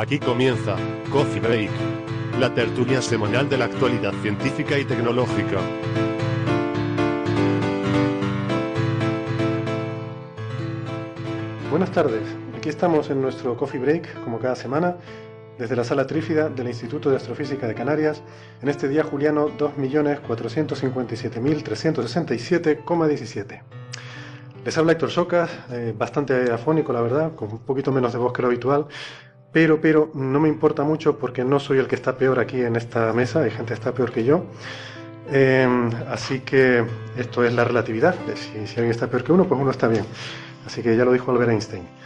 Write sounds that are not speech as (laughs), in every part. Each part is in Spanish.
Aquí comienza Coffee Break, la tertulia semanal de la actualidad científica y tecnológica. Buenas tardes, aquí estamos en nuestro Coffee Break, como cada semana, desde la sala trífida del Instituto de Astrofísica de Canarias, en este día juliano 2.457.367,17. Les habla Héctor Socas, eh, bastante afónico la verdad, con un poquito menos de voz que lo habitual, pero, pero no me importa mucho porque no soy el que está peor aquí en esta mesa, hay gente que está peor que yo. Eh, así que esto es la relatividad, si alguien está peor que uno, pues uno está bien. Así que ya lo dijo Albert Einstein.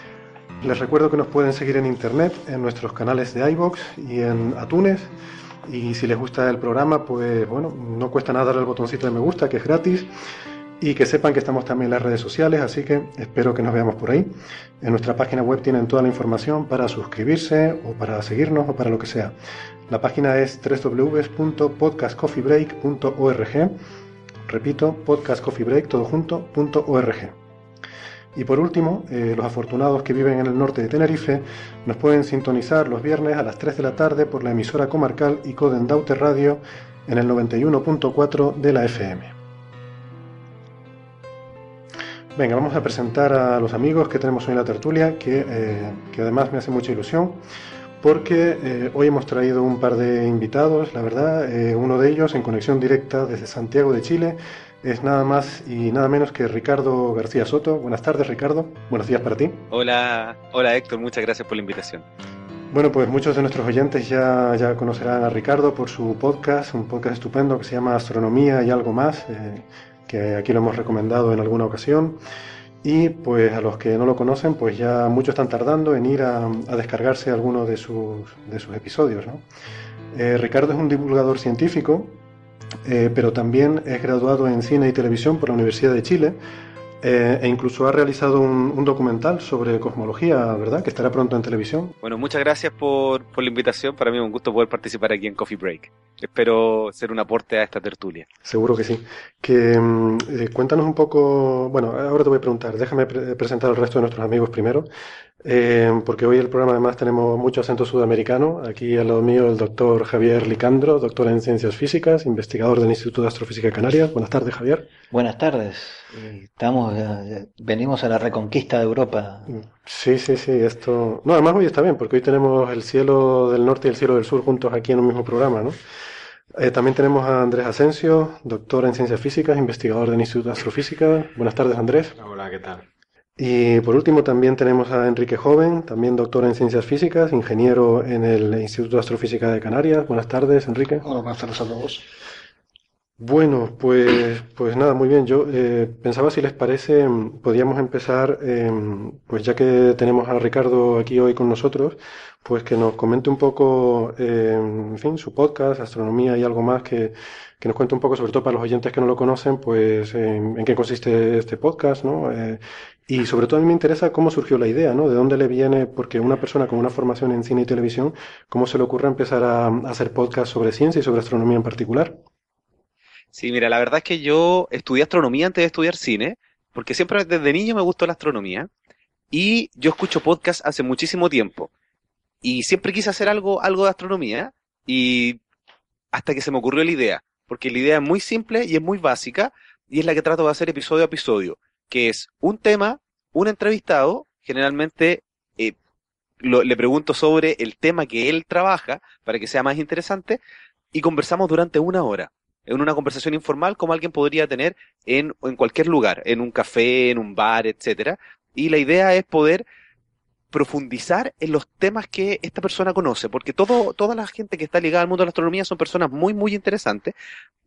Les recuerdo que nos pueden seguir en internet, en nuestros canales de iBox y en Atunes. Y si les gusta el programa, pues bueno, no cuesta nada darle el botoncito de me gusta, que es gratis. Y que sepan que estamos también en las redes sociales, así que espero que nos veamos por ahí. En nuestra página web tienen toda la información para suscribirse o para seguirnos o para lo que sea. La página es www.podcastcoffeebreak.org. Repito, podcastcoffeebreak, todo junto. Y por último, eh, los afortunados que viven en el norte de Tenerife nos pueden sintonizar los viernes a las 3 de la tarde por la emisora comarcal y Codendaute Radio en el 91.4 de la FM. Venga, vamos a presentar a los amigos que tenemos hoy en la tertulia, que, eh, que además me hace mucha ilusión, porque eh, hoy hemos traído un par de invitados, la verdad, uno de ellos en conexión directa desde Santiago de Chile, es nada más y nada menos que Ricardo García Soto. Buenas tardes, Ricardo. Buenos días para ti. Hola, hola Héctor, muchas gracias por la invitación. Bueno, pues muchos de nuestros oyentes ya, ya conocerán a Ricardo por su podcast, un podcast estupendo que se llama Astronomía y algo más, eh, que aquí lo hemos recomendado en alguna ocasión. Y pues a los que no lo conocen, pues ya muchos están tardando en ir a, a descargarse alguno de sus, de sus episodios. ¿no? Eh, Ricardo es un divulgador científico eh, pero también es graduado en cine y televisión por la Universidad de Chile eh, e incluso ha realizado un, un, documental sobre cosmología, ¿verdad? Que estará pronto en televisión. Bueno, muchas gracias por, por, la invitación. Para mí es un gusto poder participar aquí en Coffee Break. Espero ser un aporte a esta tertulia. Seguro que sí. Que eh, cuéntanos un poco. Bueno, ahora te voy a preguntar. Déjame pre presentar al resto de nuestros amigos primero. Eh, porque hoy el programa además tenemos mucho acento sudamericano. Aquí al lado mío el doctor Javier Licandro, doctor en ciencias físicas, investigador del Instituto de Astrofísica de Canarias. Buenas tardes, Javier. Buenas tardes. Estamos, venimos a la reconquista de Europa. Sí, sí, sí. Esto. No, además hoy está bien, porque hoy tenemos el cielo del norte y el cielo del sur juntos aquí en un mismo programa, ¿no? Eh, también tenemos a Andrés Asensio, doctor en ciencias físicas, investigador del Instituto de Astrofísica. Buenas tardes, Andrés. Hola, ¿qué tal? Y por último también tenemos a Enrique Joven, también doctor en ciencias físicas, ingeniero en el Instituto de Astrofísica de Canarias. Buenas tardes, Enrique. Hola, buenas tardes a todos. Bueno, pues, pues nada, muy bien. Yo eh, pensaba si les parece, podíamos empezar, eh, pues ya que tenemos a Ricardo aquí hoy con nosotros, pues que nos comente un poco, eh, en fin, su podcast, astronomía y algo más, que, que nos cuente un poco, sobre todo para los oyentes que no lo conocen, pues en, qué consiste este podcast, ¿no? Eh, y sobre todo a mí me interesa cómo surgió la idea, ¿no? De dónde le viene, porque una persona con una formación en cine y televisión, ¿cómo se le ocurre empezar a, a hacer podcast sobre ciencia y sobre astronomía en particular? Sí, mira, la verdad es que yo estudié astronomía antes de estudiar cine, porque siempre desde niño me gustó la astronomía, y yo escucho podcast hace muchísimo tiempo, y siempre quise hacer algo, algo de astronomía, y hasta que se me ocurrió la idea, porque la idea es muy simple y es muy básica, y es la que trato de hacer episodio a episodio, que es un tema, un entrevistado, generalmente eh, lo- le pregunto sobre el tema que él trabaja para que sea más interesante y conversamos durante una hora. En una conversación informal como alguien podría tener en, en cualquier lugar, en un café, en un bar, etcétera. Y la idea es poder profundizar en los temas que esta persona conoce, porque todo, toda la gente que está ligada al mundo de la astronomía son personas muy, muy interesantes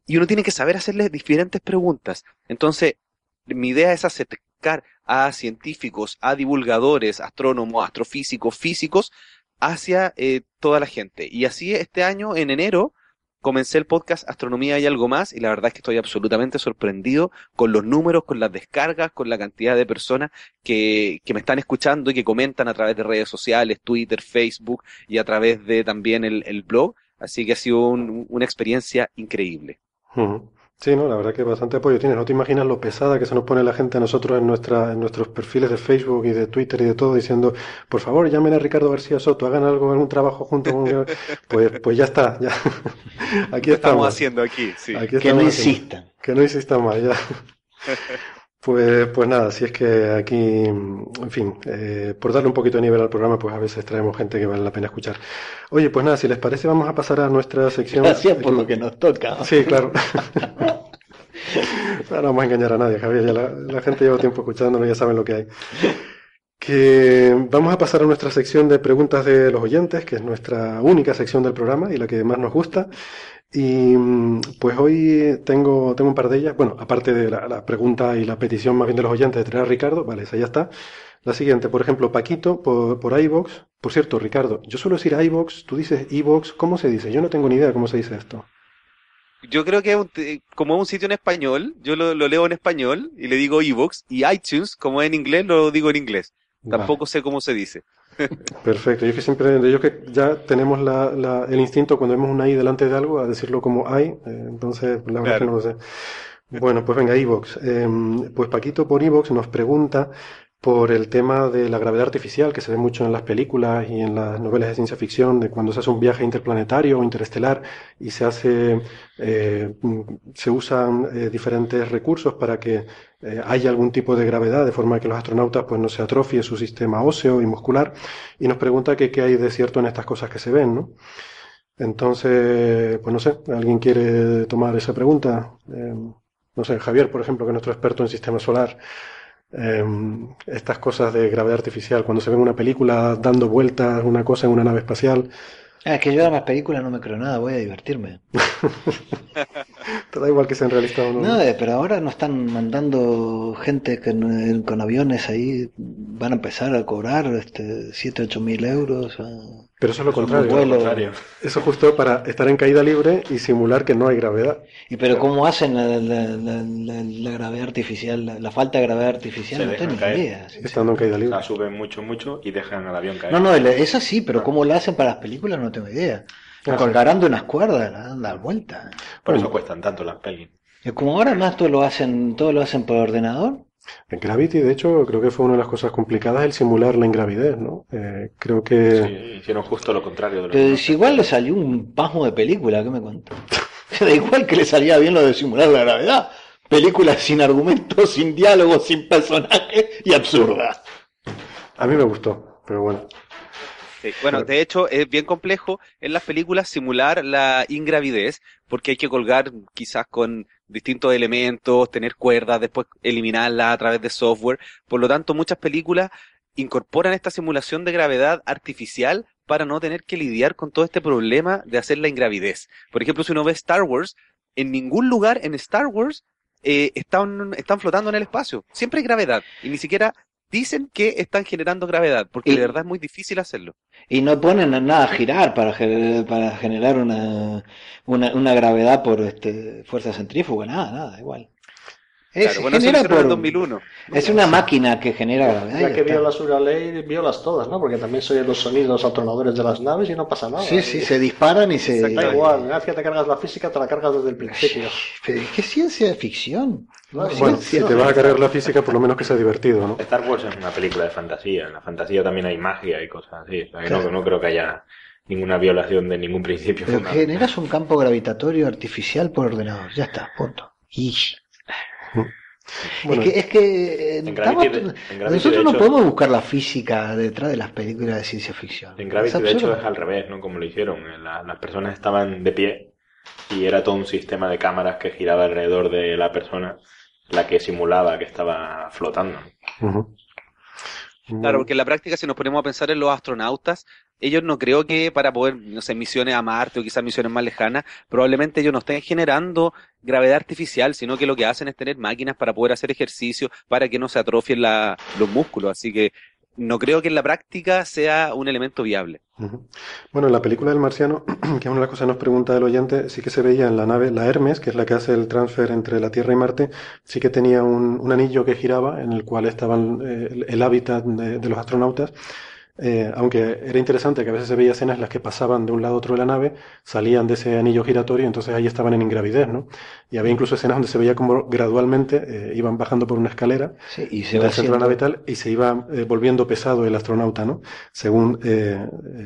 y uno tiene que saber hacerles diferentes preguntas. Entonces, mi idea es acercar a científicos, a divulgadores, astrónomos, astrofísicos, físicos, hacia eh, toda la gente. Y así este año, en enero, comencé el podcast Astronomía y algo más y la verdad es que estoy absolutamente sorprendido con los números, con las descargas, con la cantidad de personas que, que me están escuchando y que comentan a través de redes sociales, Twitter, Facebook y a través de también el, el blog. Así que ha sido un- una experiencia increíble. Sí, no, la verdad que bastante apoyo tiene. No te imaginas lo pesada que se nos pone la gente a nosotros en nuestra, en nuestros perfiles de Facebook y de Twitter y de todo, diciendo, por favor, llamen a Ricardo García Soto, hagan algo, algún trabajo junto con... (laughs) Pues, pues ya está, ya. (laughs) Aquí ¿Qué estamos estamos. haciendo aquí? Sí. Aquí Que no insistan. Que no insistan más, ya. (laughs) Pues, pues nada, si es que aquí, en fin, eh, por darle un poquito de nivel al programa, pues a veces traemos gente que vale la pena escuchar. Oye, pues nada, si les parece, vamos a pasar a nuestra sección. Gracias por lo que nos toca. Sí, claro. (laughs) No vamos a engañar a nadie, Javier. Ya la, la gente lleva tiempo escuchándonos, ya saben lo que hay. Que vamos a pasar a nuestra sección de preguntas de los oyentes, que es nuestra única sección del programa y la que más nos gusta. Y mm, pues hoy tengo, tengo un par de ellas. Bueno, aparte de la, pregunta y la petición más bien de los oyentes de traer a Ricardo, vale, esa ya está. La siguiente, por ejemplo, Paquito por, por. Por cierto, Ricardo, yo suelo decir iVoox, tú dices iVoox, ¿cómo se dice? Yo no tengo ni idea cómo se dice esto. Yo creo que como es un sitio en español, yo lo, leo en español y le digo iVoox y iTunes, como es en inglés, lo digo en inglés. Tampoco sé cómo se dice. (laughs) Perfecto, yo que siempre, yo que ya tenemos la, la- el instinto cuando vemos una I delante de algo a decirlo como I, eh, entonces la verdad que no lo sé. Bueno, pues venga, iVox. Em, pues Paquito por iVox nos pregunta por el tema de la gravedad artificial que se ve mucho en las películas y en las novelas de ciencia ficción, de cuando se hace un viaje interplanetario o interestelar y se hace, eh, mm, se usan eh, diferentes recursos para que eh, haya algún tipo de gravedad, de forma que los astronautas pues no se atrofie su sistema óseo y muscular, y nos pregunta que qué hay de cierto en estas cosas que se ven, ¿no? Entonces, pues no sé, ¿alguien quiere tomar esa pregunta? Eh, no sé, Javier, por ejemplo, que es nuestro experto en sistema solar, eh, estas cosas de gravedad artificial, cuando se ve una película dando vueltas una cosa en una nave espacial, Ah, es que yo a las películas no me creo nada, voy a divertirme. (laughs) te da igual que sean realistas o no. No, eh, pero ahora no están mandando gente con, con aviones ahí, van a empezar a cobrar este, 7, 8 mil euros. Pero eso es lo Eso es contrario. vuelo. contrario. Eso justo para estar en caída libre y simular que no hay gravedad. Y pero ¿cómo hacen la, la- la- la- la gravedad artificial, la, la falta de gravedad artificial? Se no tengo ni idea. sí. Estando en caída O libre. sea, suben mucho, mucho y dejan al avión caer. No, no, eso sí, pero ¿cómo lo hacen para las películas? No tengo idea. Lo Ah, colgarán de unas cuerdas, la dan la vuelta. Por eso cuestan tanto las pelis. Y como ahora más todo lo hacen, todo lo hacen por ordenador, En Gravity, de hecho, creo que fue una de las cosas complicadas el simular la ingravidez, ¿no? Eh, creo que... Sí, hicieron justo lo contrario de lo pero que si igual le salió un pasmo de película, ¿qué me cuento? (laughs) Da igual que le salía bien lo de simular la gravedad. Película sin argumentos, sin diálogo, sin personaje y absurda. A mí me gustó, pero bueno. Sí, Bueno, de hecho es bien complejo en las películas simular la ingravidez porque hay que colgar quizás con distintos elementos, tener cuerdas, después eliminarlas a través de software. Por lo tanto, muchas películas incorporan esta simulación de gravedad artificial para no tener que lidiar con todo este problema de hacer la ingravidez. Por ejemplo, si uno ve Star Wars, en ningún lugar en Star Wars eh, están, están flotando en el espacio. Siempre hay gravedad y ni siquiera dicen que están generando gravedad, porque Y- de verdad es muy difícil hacerlo. Y no ponen a nada a girar para, para generar una, una, una gravedad por este, fuerza centrífuga, nada, nada, igual. Es, Claro, bueno, eso lo genera en por- 2001. es una máquina que genera gravedad. Ya que está. violas una ley, violas todas, ¿no? Porque también se los sonidos atronadores de las naves y no pasa nada. Sí, sí, se disparan y se... Da igual, una vez que te cargas la física, te la cargas desde el principio. Pero ¿Qué ciencia ficción? Bueno, si te vas a cargar la física, por lo menos que sea divertido, ¿no? Star Wars es una película de fantasía. En la fantasía también hay magia y cosas así. O sea, que no, no creo que haya ninguna violación de ningún principio. Pero generas un campo gravitatorio artificial por ordenador, ya está, punto. Bueno, es que, es que eh, En estamos- Gravity, de- en Gravity, nosotros no hecho- podemos buscar la física detrás de las películas de ciencia ficción. En Gravity, de hecho, es al revés, ¿no? Como lo hicieron. La- las personas estaban de pie y era todo un sistema de cámaras que giraba alrededor de la persona, la que simulaba que estaba flotando. Claro, porque en la práctica, si nos ponemos a pensar en los astronautas, ellos no creo que para poder, no sé, misiones a Marte o quizás misiones más lejanas, probablemente ellos no estén generando gravedad artificial, sino que lo que hacen es tener máquinas para poder hacer ejercicio, para que no se atrofien los músculos. Así que no creo que en la práctica sea un elemento viable. Bueno, en la película del marciano, (clears throat) que es una de las cosas que nos pregunta el oyente, sí que se veía en la nave, la Hermes, que es la que hace el transfer entre la Tierra y Marte, sí que tenía un, un anillo que giraba en el cual estaban eh, el, hábitat de los astronautas. Eh, aunque era interesante que a veces se veía escenas en las que pasaban de un lado a otro de la nave, salían de ese anillo giratorio, entonces ahí estaban en ingravidez, ¿no? Y había incluso escenas donde se veía como gradualmente eh, iban bajando por una escalera Sí, y se de la nave tal, y se iba eh, volviendo pesado el astronauta, ¿no? Según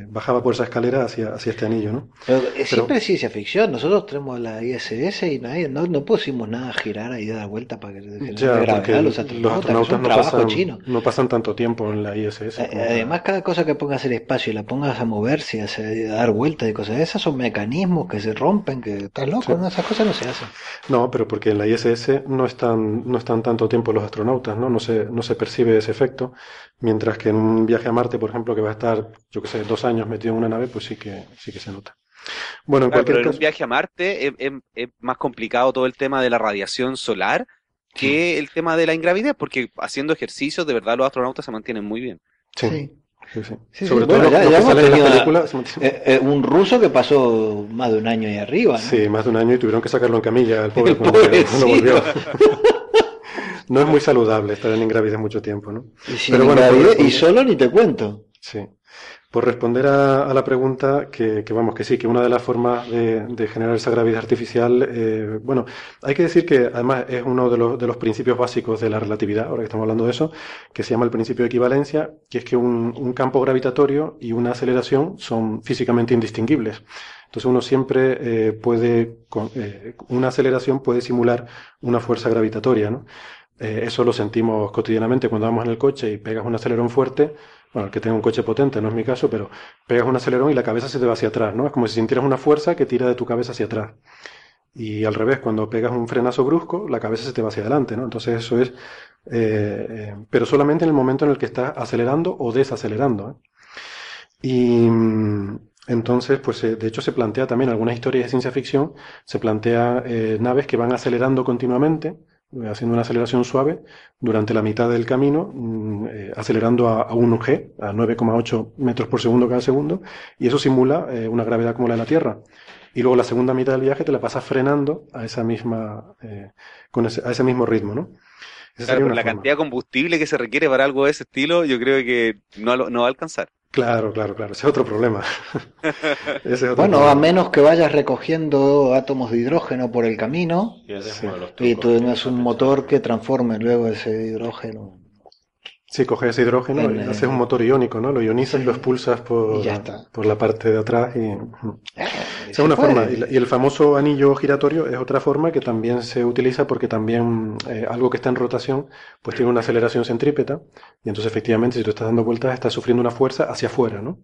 bajaba por esa escalera hacia, hacia este anillo, ¿no? Pero es siempre es ciencia ficción. Nosotros tenemos la ISS y nadie, no, no pusimos nada a girar ahí, dar vuelta para que Ya, gravedad porque a los los astronautas. astronautas es un no pasan, chino. no pasan tanto tiempo en la ISS. Además, cada cosa que pongas en el espacio y la pongas a moverse, y a hacer- a dar vueltas y cosas, esas son mecanismos que se rompen, que estás loco, Sí. ¿no? esas cosas no se hacen. No, pero porque en la ISS no están, no están tanto tiempo los astronautas, ¿no? No se, no se percibe ese efecto, mientras que en un viaje a Marte, por ejemplo, que va a estar, yo qué sé, dos años metido en una nave, pues sí que, sí que se nota. Bueno, en Claro, pero cualquier en un viaje a Marte es, es- es más complicado todo el tema de la radiación solar que el tema de la ingravidez, porque haciendo ejercicios, de verdad, los astronautas se mantienen muy bien. sí, Sí. Sí, sí. Sí, Sobre todo Bueno, ya- los ya que salen en Eh, eh, un ruso que pasó más de un año ahí arriba, ¿no? Sí, más de un año y tuvieron que sacarlo en camilla, el pobre, (laughs) El cuando pobrecito. volvió. (laughs) No es muy saludable estar en ingravidez mucho tiempo, ¿no? Y, sin Pero bueno, por- y solo ni te cuento. Sí. Por responder a, la pregunta, que, vamos, que sí, que una de las formas de, generar esa gravedad artificial, eh, bueno, hay que decir que además es uno de los, principios básicos de la relatividad, ahora que estamos hablando de eso, que se llama el principio de equivalencia, que es que un, campo gravitatorio y una aceleración son físicamente indistinguibles. Entonces uno siempre eh, puede, con, eh, una aceleración puede simular una fuerza gravitatoria, ¿no? Eso lo sentimos cotidianamente cuando vamos en el coche y pegas un acelerón fuerte. Bueno, el que tenga un coche potente no es mi caso, pero pegas un acelerón y la cabeza se te va hacia atrás, ¿no? Es como si sintieras una fuerza que tira de tu cabeza hacia atrás. Y al revés, cuando pegas un frenazo brusco, la cabeza se te va hacia adelante, ¿no? Entonces eso es, eh, eh, pero solamente en el momento en el que estás acelerando o desacelerando, ¿eh? Y mm, entonces, pues eh, de hecho se plantea también algunas historias de ciencia ficción, se plantea naves que van acelerando continuamente, haciendo una aceleración suave durante la mitad del camino, mm, eh, acelerando a, a 1G, a 9,8 metros por segundo cada segundo, y eso simula eh, una gravedad como la de la Tierra. Y luego la segunda mitad del viaje te la pasas frenando a esa misma, eh, con ese, a ese mismo ritmo, ¿no? Claro, pero la forma. cantidad de combustible que se requiere para algo de ese estilo, yo creo que no va a alcanzar. Claro, claro, claro. Ese es otro problema. (laughs) Ese es otro Bueno, problema. a menos que vayas recogiendo átomos de hidrógeno por el camino Y ese es Sí. uno de los y tú tengas un motor que transforme luego ese hidrógeno. Sí, coges ese hidrógeno En, y eh, haces un motor iónico, ¿no? Lo ionizas y lo expulsas por, por la parte de atrás y... Eh, Esa se es una puede. forma. Y, la- y el famoso anillo giratorio es otra forma que también se utiliza porque también eh, algo que está en rotación pues tiene una aceleración centrípeta y entonces efectivamente si tú estás dando vueltas estás sufriendo una fuerza hacia afuera, ¿no?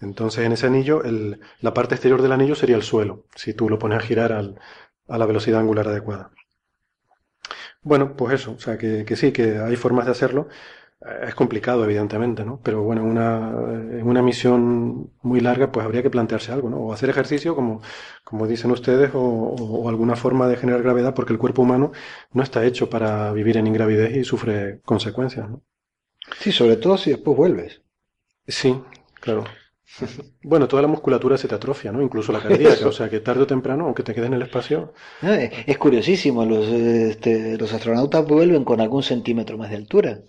Entonces en ese anillo el- la parte exterior del anillo sería el suelo si tú lo pones a girar al- a la velocidad angular adecuada. Bueno, pues eso, o sea que, que sí, que hay formas de hacerlo. Es complicado, evidentemente, ¿no? Pero bueno, en una, en una misión muy larga, pues habría que plantearse algo, ¿no? O hacer ejercicio, como, como dicen ustedes, o, o- o alguna forma de generar gravedad, porque el cuerpo humano no está hecho para vivir en ingravidez y sufre consecuencias, ¿no? Sí, sobre todo si después vuelves. Sí, claro. (laughs) Bueno, toda la musculatura se te atrofia, ¿no? Incluso la cardíaca, Eso. o sea que tarde o temprano, aunque te quedes en el espacio. Es curiosísimo, los, este, los astronautas vuelven con algún centímetro más de altura.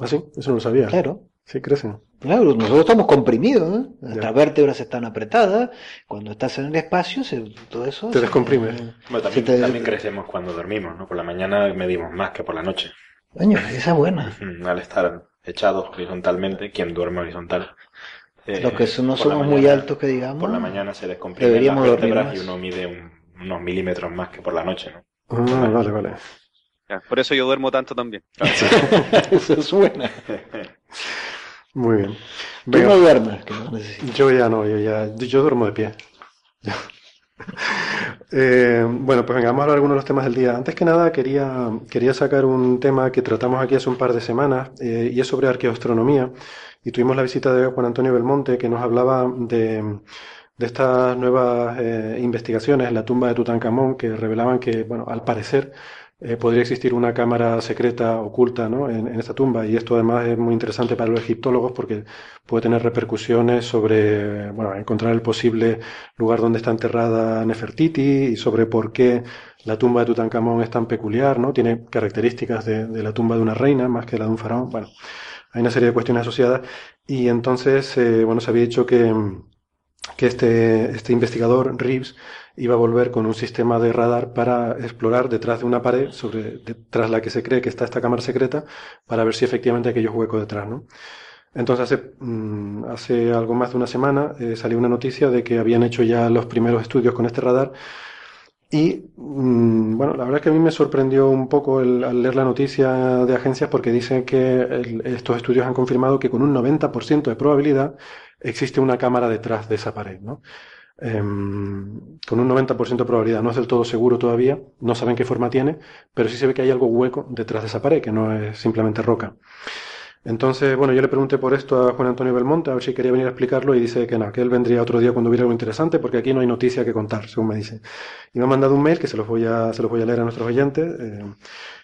Así, eso no lo sabía. Claro. Sí, crecen. Claro, nosotros estamos comprimidos, ¿eh? Nuestras vértebras están apretadas. Cuando estás en el espacio, se- todo eso. Te se- descomprime. Bueno, también, se te- también crecemos cuando dormimos, ¿no? Por la mañana medimos más que por la noche. Coño, esa es buena. Al estar echados horizontalmente, quien duerme horizontal. eh, Los que son- no somos muy altos, que digamos. Por la mañana se descomprimen Deberíamos las dormir vértebras y uno mide un- unos milímetros más que por la noche, ¿no? Ah, vale, vale. Ya, por eso yo duermo tanto también. (laughs) Eso es buena. Muy bien. Tú Venga, no duermes, que no necesitas. yo ya no, yo ya, yo duermo de pie. (laughs) Eh, bueno, pues venga, vamos a hablar de algunos de los temas del día. Antes que nada, quería, quería sacar un tema que tratamos aquí hace un par de semanas eh, y es sobre arqueoastronomía. Y tuvimos la visita de Juan Antonio Belmonte que nos hablaba de, de estas nuevas eh, investigaciones en la tumba de Tutankamón que revelaban que, bueno, al parecer eh, podría existir una cámara secreta oculta, ¿no? en, en esta tumba. Y esto además es muy interesante para los egiptólogos porque puede tener repercusiones sobre, bueno, encontrar el posible lugar donde está enterrada Nefertiti y sobre por qué la tumba de Tutankamón es tan peculiar, ¿no? Tiene características de, de la tumba de una reina más que la de un faraón. Bueno, hay una serie de cuestiones asociadas y entonces, eh, bueno, se había dicho que, que este, este investigador, Reeves, iba a volver con un sistema de radar para explorar detrás de una pared, sobre, tras la que se cree que está esta cámara secreta, para ver si efectivamente hay aquellos huecos detrás, ¿no? Entonces, hace, mm, algo más de una semana eh, salió una noticia de que habían hecho ya los primeros estudios con este radar y, mm, bueno, la verdad es que a mí me sorprendió un poco al leer la noticia de agencias porque dicen que estos estudios han confirmado que con un 90% de probabilidad existe una cámara detrás de esa pared, ¿no? Em, con un 90% de probabilidad. No es del todo seguro todavía, no saben qué forma tiene, pero sí se ve que hay algo hueco detrás de esa pared, que no es simplemente roca. Entonces, bueno, yo le pregunté por esto a Juan Antonio Belmonte, a ver si quería venir a explicarlo, y dice que no, que él vendría otro día cuando hubiera algo interesante, porque aquí no hay noticia que contar, según me dice. Y me ha mandado un mail que se los voy a, se los voy a leer a nuestros oyentes, eh,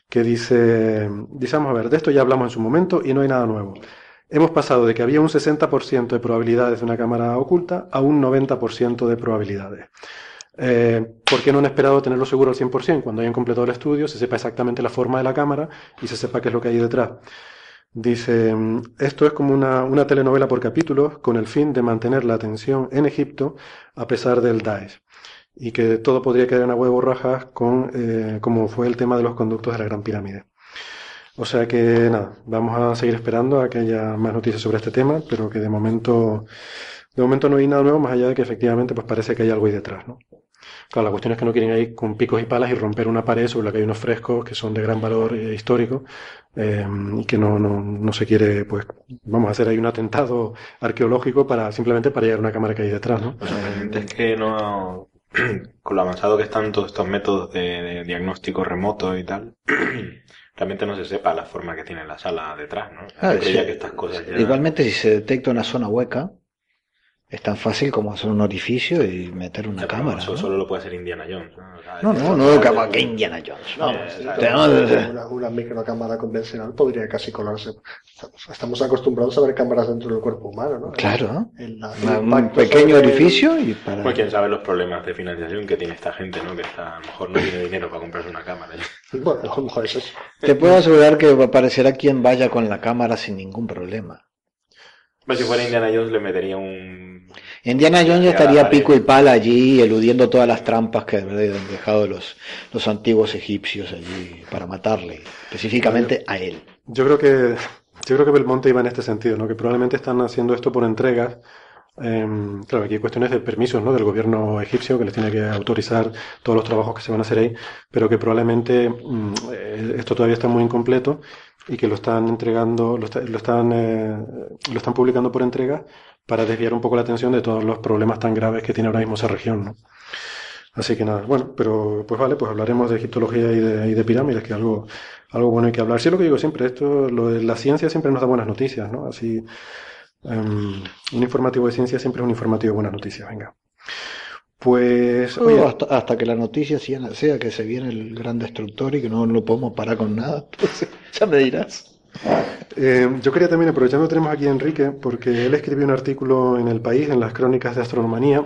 que dice, dice, vamos a ver, de esto ya hablamos en su momento y no hay nada nuevo. Hemos pasado de que había un 60% de probabilidades de una cámara oculta a un 90% de probabilidades. Eh, ¿Por qué no han esperado tenerlo seguro al 100%? Cuando hayan completado el estudio, se sepa exactamente la forma de la cámara y se sepa qué es lo que hay detrás. Dice, mm, esto es como una, una telenovela por capítulos con el fin de mantener la atención en Egipto a pesar del Daesh. Y que todo podría caer en agua de borrajas con, eh, como fue el tema de los conductos de la Gran Pirámide. O sea que nada, vamos a seguir esperando a que haya más noticias sobre este tema, pero que de momento, de momento no hay nada nuevo más allá de que efectivamente pues parece que hay algo ahí detrás, ¿no? Claro, la cuestión es que no quieren ir con picos y palas y romper una pared sobre la que hay unos frescos que son de gran valor eh, histórico eh, y que no, no, no se quiere, pues, vamos a hacer ahí un atentado arqueológico para simplemente para llegar una cámara que hay detrás, ¿no? Sorprendente es que no, (clears throat) con lo avanzado que están todos estos métodos de diagnóstico remoto y tal, (clears throat) realmente no se sepa la forma que tiene la sala detrás, ¿no? Ah, sí. que estas cosas ya... Igualmente, si se detecta una zona hueca, es tan fácil como hacer un orificio y meter O una sea, pero cámara. Eso ¿no? solo lo puede hacer Indiana Jones, ¿no? O sea, No, no, no, que Indiana Jones. No, una, una microcámara convencional podría casi colarse. Estamos acostumbrados a ver cámaras dentro del cuerpo humano, ¿no? Claro, El- la- el Una- un pequeño el- orificio y para... Pues quién sabe los problemas de financiación que tiene esta gente, ¿no? Que está, a lo mejor no tiene dinero para comprarse una cámara. (laughs) Bueno, a lo mejor es eso. Te puedo asegurar que aparecerá quien vaya con la cámara sin ningún problema. Pues si fuera Indiana Jones le metería un... Indiana Jones Sí, a la estaría pico y pala allí, eludiendo todas las trampas que habían dejado los, los antiguos egipcios allí para matarle, específicamente a él. Yo creo que, yo creo que Belmonte iba en este sentido, ¿no? Que probablemente están haciendo esto por entregas. Em, claro, aquí hay cuestiones de permisos, ¿no? Del gobierno egipcio que les tiene que autorizar todos los trabajos que se van a hacer ahí, pero que probablemente mm, eh, esto todavía está muy incompleto y que lo están entregando, lo, está- lo están, eh, lo están publicando por entrega para desviar un poco la atención de todos los problemas tan graves que tiene ahora mismo esa región, ¿no? Así que nada, bueno, pero pues vale, pues hablaremos de egiptología y de, y de pirámides, que algo, algo bueno hay que hablar. Sí, es lo que digo siempre, esto, lo de la ciencia siempre nos da buenas noticias, ¿no? Así, em, un informativo de ciencia siempre es un informativo de buenas noticias, venga. Pues, oye, hasta, hasta que la noticia sea, sea que se viene el gran destructor y que no lo podemos parar con nada. Entonces, (laughs) ya me dirás. Eh, yo quería también, aprovechando que tenemos aquí a Enrique, porque él escribió un artículo en El País, en las crónicas de astronomanía,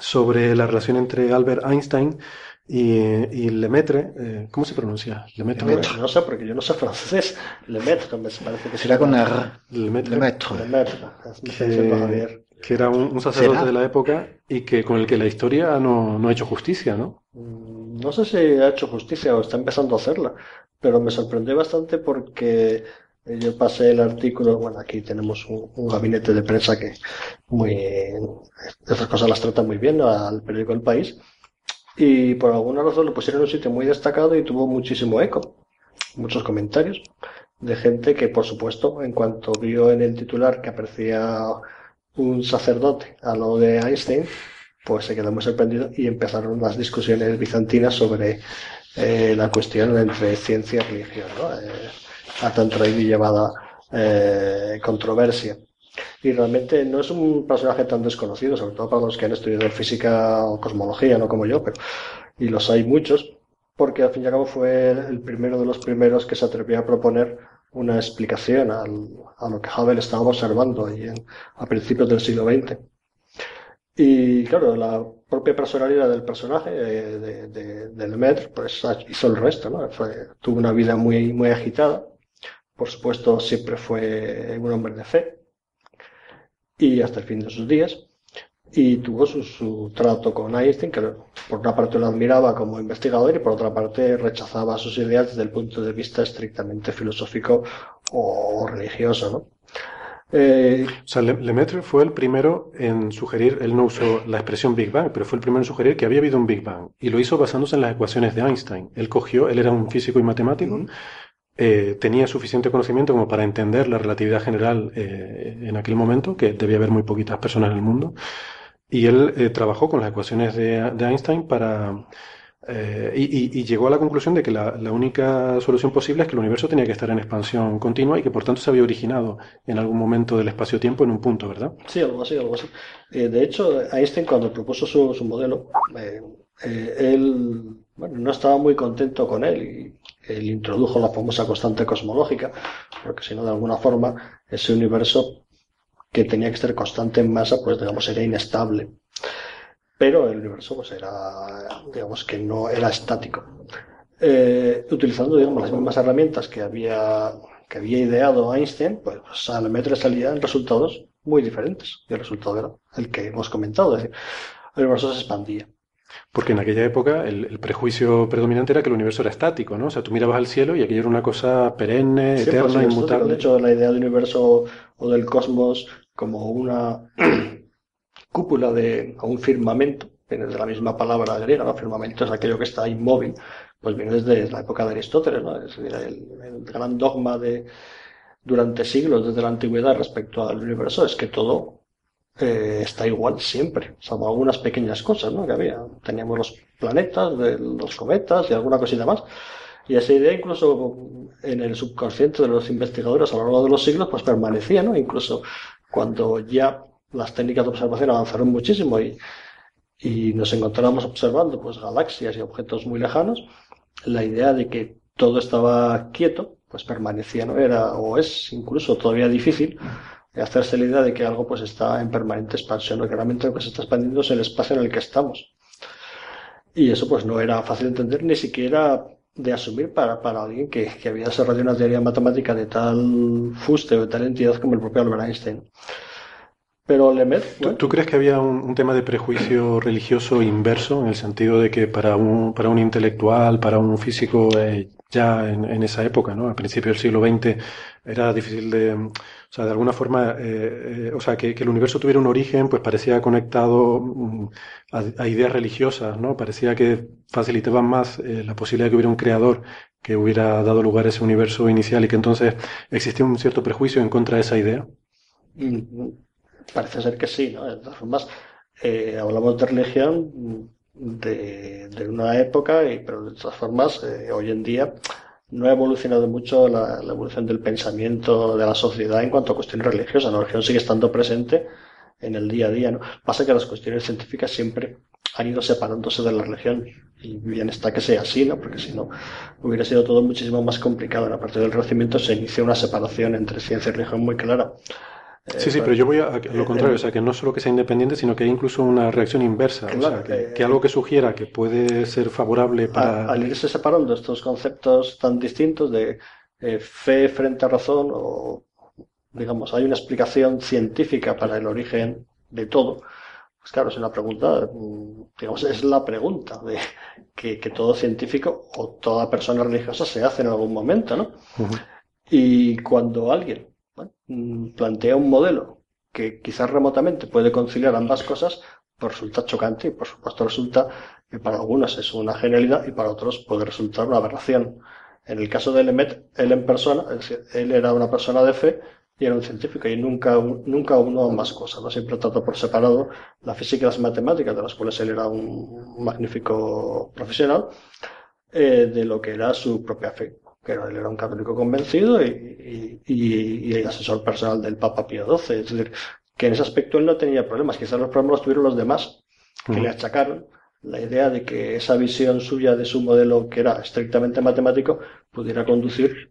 sobre la relación entre Albert Einstein y, y Lemaitre. eh, ¿cómo se pronuncia? Lemaitre. Lemaitre, No sé, porque yo no sé francés. Lemaitre, me parece que Será con R. Lemaitre. Lemaitre. Lemaitre, que, que era un, un sacerdote ¿Será? de la época y que con el que la historia no, no ha hecho justicia, ¿no? Mm, No sé si ha hecho justicia o está empezando a hacerla, pero me sorprendió bastante porque eh, yo pasé el artículo, bueno, aquí tenemos un, gabinete de prensa que muy, esas cosas las trata muy bien al periódico El País, y por alguna razón lo pusieron en un sitio muy destacado y tuvo muchísimo eco. muchos comentarios de gente que, por supuesto, en cuanto vio en el titular que aparecía un sacerdote a lo de Einstein, pues se quedó muy sorprendido y empezaron las discusiones bizantinas sobre eh, la cuestión entre ciencia y religión, ¿no? Eh, a tanto ahí llevada eh, controversia. Y realmente no es un personaje tan desconocido, sobre todo para los que han estudiado física o cosmología, no como yo, pero y los hay muchos, porque al fin y al cabo fue el primero de los primeros que se atrevió a proponer una explicación al, a lo que Hubble estaba observando ahí en, a principios del siglo XX. Y claro, la propia personalidad del personaje eh, de, de, de pues hizo el resto, ¿no? Fue, tuvo una vida muy, muy agitada. Por supuesto, siempre fue un hombre de fe. Y hasta el fin de sus días. Y tuvo su, su trato con Einstein, que por una parte lo admiraba como investigador y por otra parte rechazaba sus ideas desde el punto de vista estrictamente filosófico o religioso, ¿no? Eh, o sea, Lemaitre fue el primero en sugerir, él no usó la expresión Big Bang, pero fue el primero en sugerir que había habido un Big Bang. Y lo hizo basándose en las ecuaciones de Einstein. Él cogió, él era un físico y matemático, uh -huh. eh, tenía suficiente conocimiento como para entender la relatividad general eh, en aquel momento, que debía haber muy poquitas personas en el mundo. Y él eh, trabajó con las ecuaciones de, de Einstein para eh, y, llegó a la conclusión de que la, única solución posible es que el universo tenía que estar en expansión continua y que por tanto se había originado en algún momento del espacio-tiempo en un punto, ¿verdad? Sí, algo así, algo así. Eh, de hecho, Einstein cuando propuso su, su modelo, eh, él bueno, no estaba muy contento con él y él introdujo la famosa constante cosmológica, porque si no, de alguna forma, ese universo que tenía que estar constante en masa, pues digamos, era inestable pero el universo pues era, digamos que no era estático. Eh, utilizando, digamos, las mismas herramientas que había, que había ideado Einstein, pues, pues a la salían resultados muy diferentes. Y el resultado era el que hemos comentado, es decir, el universo se expandía. Porque en aquella época el, el, prejuicio predominante era que el universo era estático, ¿no? O sea, tú mirabas al cielo y aquello era una cosa perenne, sí, eterna, inmutable. De hecho, la idea del universo o del cosmos como una cúpula de a un firmamento, viene de la misma palabra griega, ¿no? Firmamento es aquello que está inmóvil, pues viene desde la época de Aristóteles, ¿no? Es decir, el, gran dogma de durante siglos desde la antigüedad respecto al universo es que todo eh, está igual siempre, salvo algunas pequeñas cosas, ¿no? Que había. Teníamos los planetas, los cometas y alguna cosita más. Y esa idea incluso en el subconsciente de los investigadores a lo largo de los siglos pues permanecía, ¿no? Incluso cuando ya las técnicas de observación avanzaron muchísimo y, y nos encontramos observando pues galaxias y objetos muy lejanos, la idea de que todo estaba quieto, pues permanecía, ¿no? Era, o es incluso todavía difícil hacerse la idea de que algo pues está en permanente expansión, o que realmente lo que se está expandiendo es el espacio en el que estamos. Y eso pues no era fácil de entender ni siquiera de asumir para, para alguien que, que había desarrollado una teoría matemática de tal fuste o de tal entidad como el propio Albert Einstein. Pero Lemaitre... ¿Tú, ¿Tú, crees que había un, un, tema de prejuicio religioso inverso, en el sentido de que para un, para un intelectual, para un físico, eh, ya en, en, esa época, ¿no? a principios del siglo XX, era difícil de... O sea, de alguna forma, eh, eh, o sea, que, que, el universo tuviera un origen, pues parecía conectado mm, a, a ideas religiosas, ¿no? Parecía que facilitaban más la posibilidad de que hubiera un creador que hubiera dado lugar a ese universo inicial y que entonces existía un cierto prejuicio en contra de esa idea. Mm, Parece ser que sí, ¿no? De todas formas, eh, hablamos de religión de, de, una época, y, pero de todas formas, eh, hoy en día no ha evolucionado mucho la, la, evolución del pensamiento de la sociedad en cuanto a cuestiones religiosas. La religión sigue estando presente en el día a día, ¿no? Pasa que las cuestiones científicas siempre han ido separándose de la religión. Y bien está que sea así, ¿no? Porque si no, hubiera sido todo muchísimo más complicado. A partir del Renacimiento se inició una separación entre ciencia y religión muy clara. Sí, sí, pero yo voy a, a lo contrario, o sea, que no solo que sea independiente, sino que hay incluso una reacción inversa, claro, o sea, que, que, algo que sugiera que puede ser favorable para... Al irse separando estos conceptos tan distintos de eh, fe frente a razón, o digamos, hay una explicación científica para el origen de todo, pues claro, es una pregunta, digamos, es la pregunta de (laughs) que, que todo científico o toda persona religiosa se hace en algún momento, ¿no? Uh -huh. Y cuando alguien bueno, plantea un modelo que quizás remotamente puede conciliar ambas cosas, pues resulta chocante y por supuesto resulta que para algunos es una genialidad y para otros puede resultar una aberración. En el caso de Lemet, él en persona, él era una persona de fe y era un científico y nunca, nunca uno ambas cosas, ¿no? Siempre trató por separado la física y las matemáticas, de las cuales él era un magnífico profesional, eh, de lo que era su propia fe. Que él era un católico convencido y, y, y- y el asesor personal del Papa Pío XII. Es decir, que en ese aspecto él no tenía problemas. Quizás los problemas los tuvieron los demás, que le achacaron la idea de que esa visión suya de su modelo, que era estrictamente matemático, pudiera conducir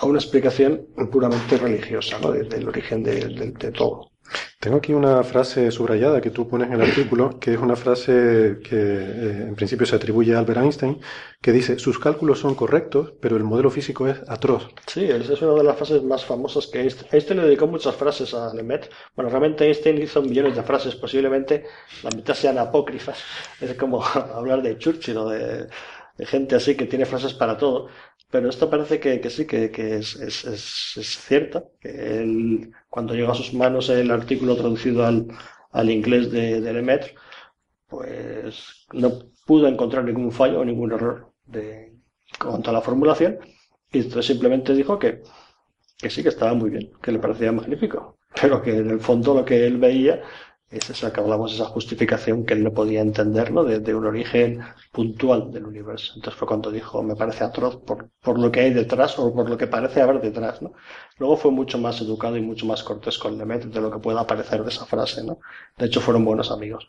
a una explicación puramente religiosa, ¿no? de- del origen de, de- de todo. Tengo aquí una frase subrayada que tú pones en el artículo, que es una frase que eh, en principio se atribuye a Albert Einstein, que dice, sus cálculos son correctos, pero el modelo físico es atroz. Sí, esa es una de las frases más famosas que Einstein, le dedicó muchas frases a Lemaitre. Bueno, realmente Einstein hizo millones de frases, posiblemente la mitad sean apócrifas. Es como (laughs) hablar de Churchill o de gente así que tiene frases para todo. Pero esto parece que, que sí, que, que es, es, es, es cierta. Que él, cuando llegó a sus manos el artículo traducido al, al inglés de, de pues no pudo encontrar ningún fallo o ningún error de, cuanto a la formulación. Y entonces simplemente dijo que, que sí, que estaba muy bien, que le parecía magnífico, pero que en el fondo lo que él veía es esa que hablamos, esa justificación que él no podía entender, ¿no? De, de un origen puntual del universo. Entonces fue cuando dijo, me parece atroz por, por lo que hay detrás o por lo que parece haber detrás, ¿no? Luego fue mucho más educado y mucho más cortés con Lemaitre de lo que pueda parecer de esa frase, ¿no? De hecho fueron buenos amigos.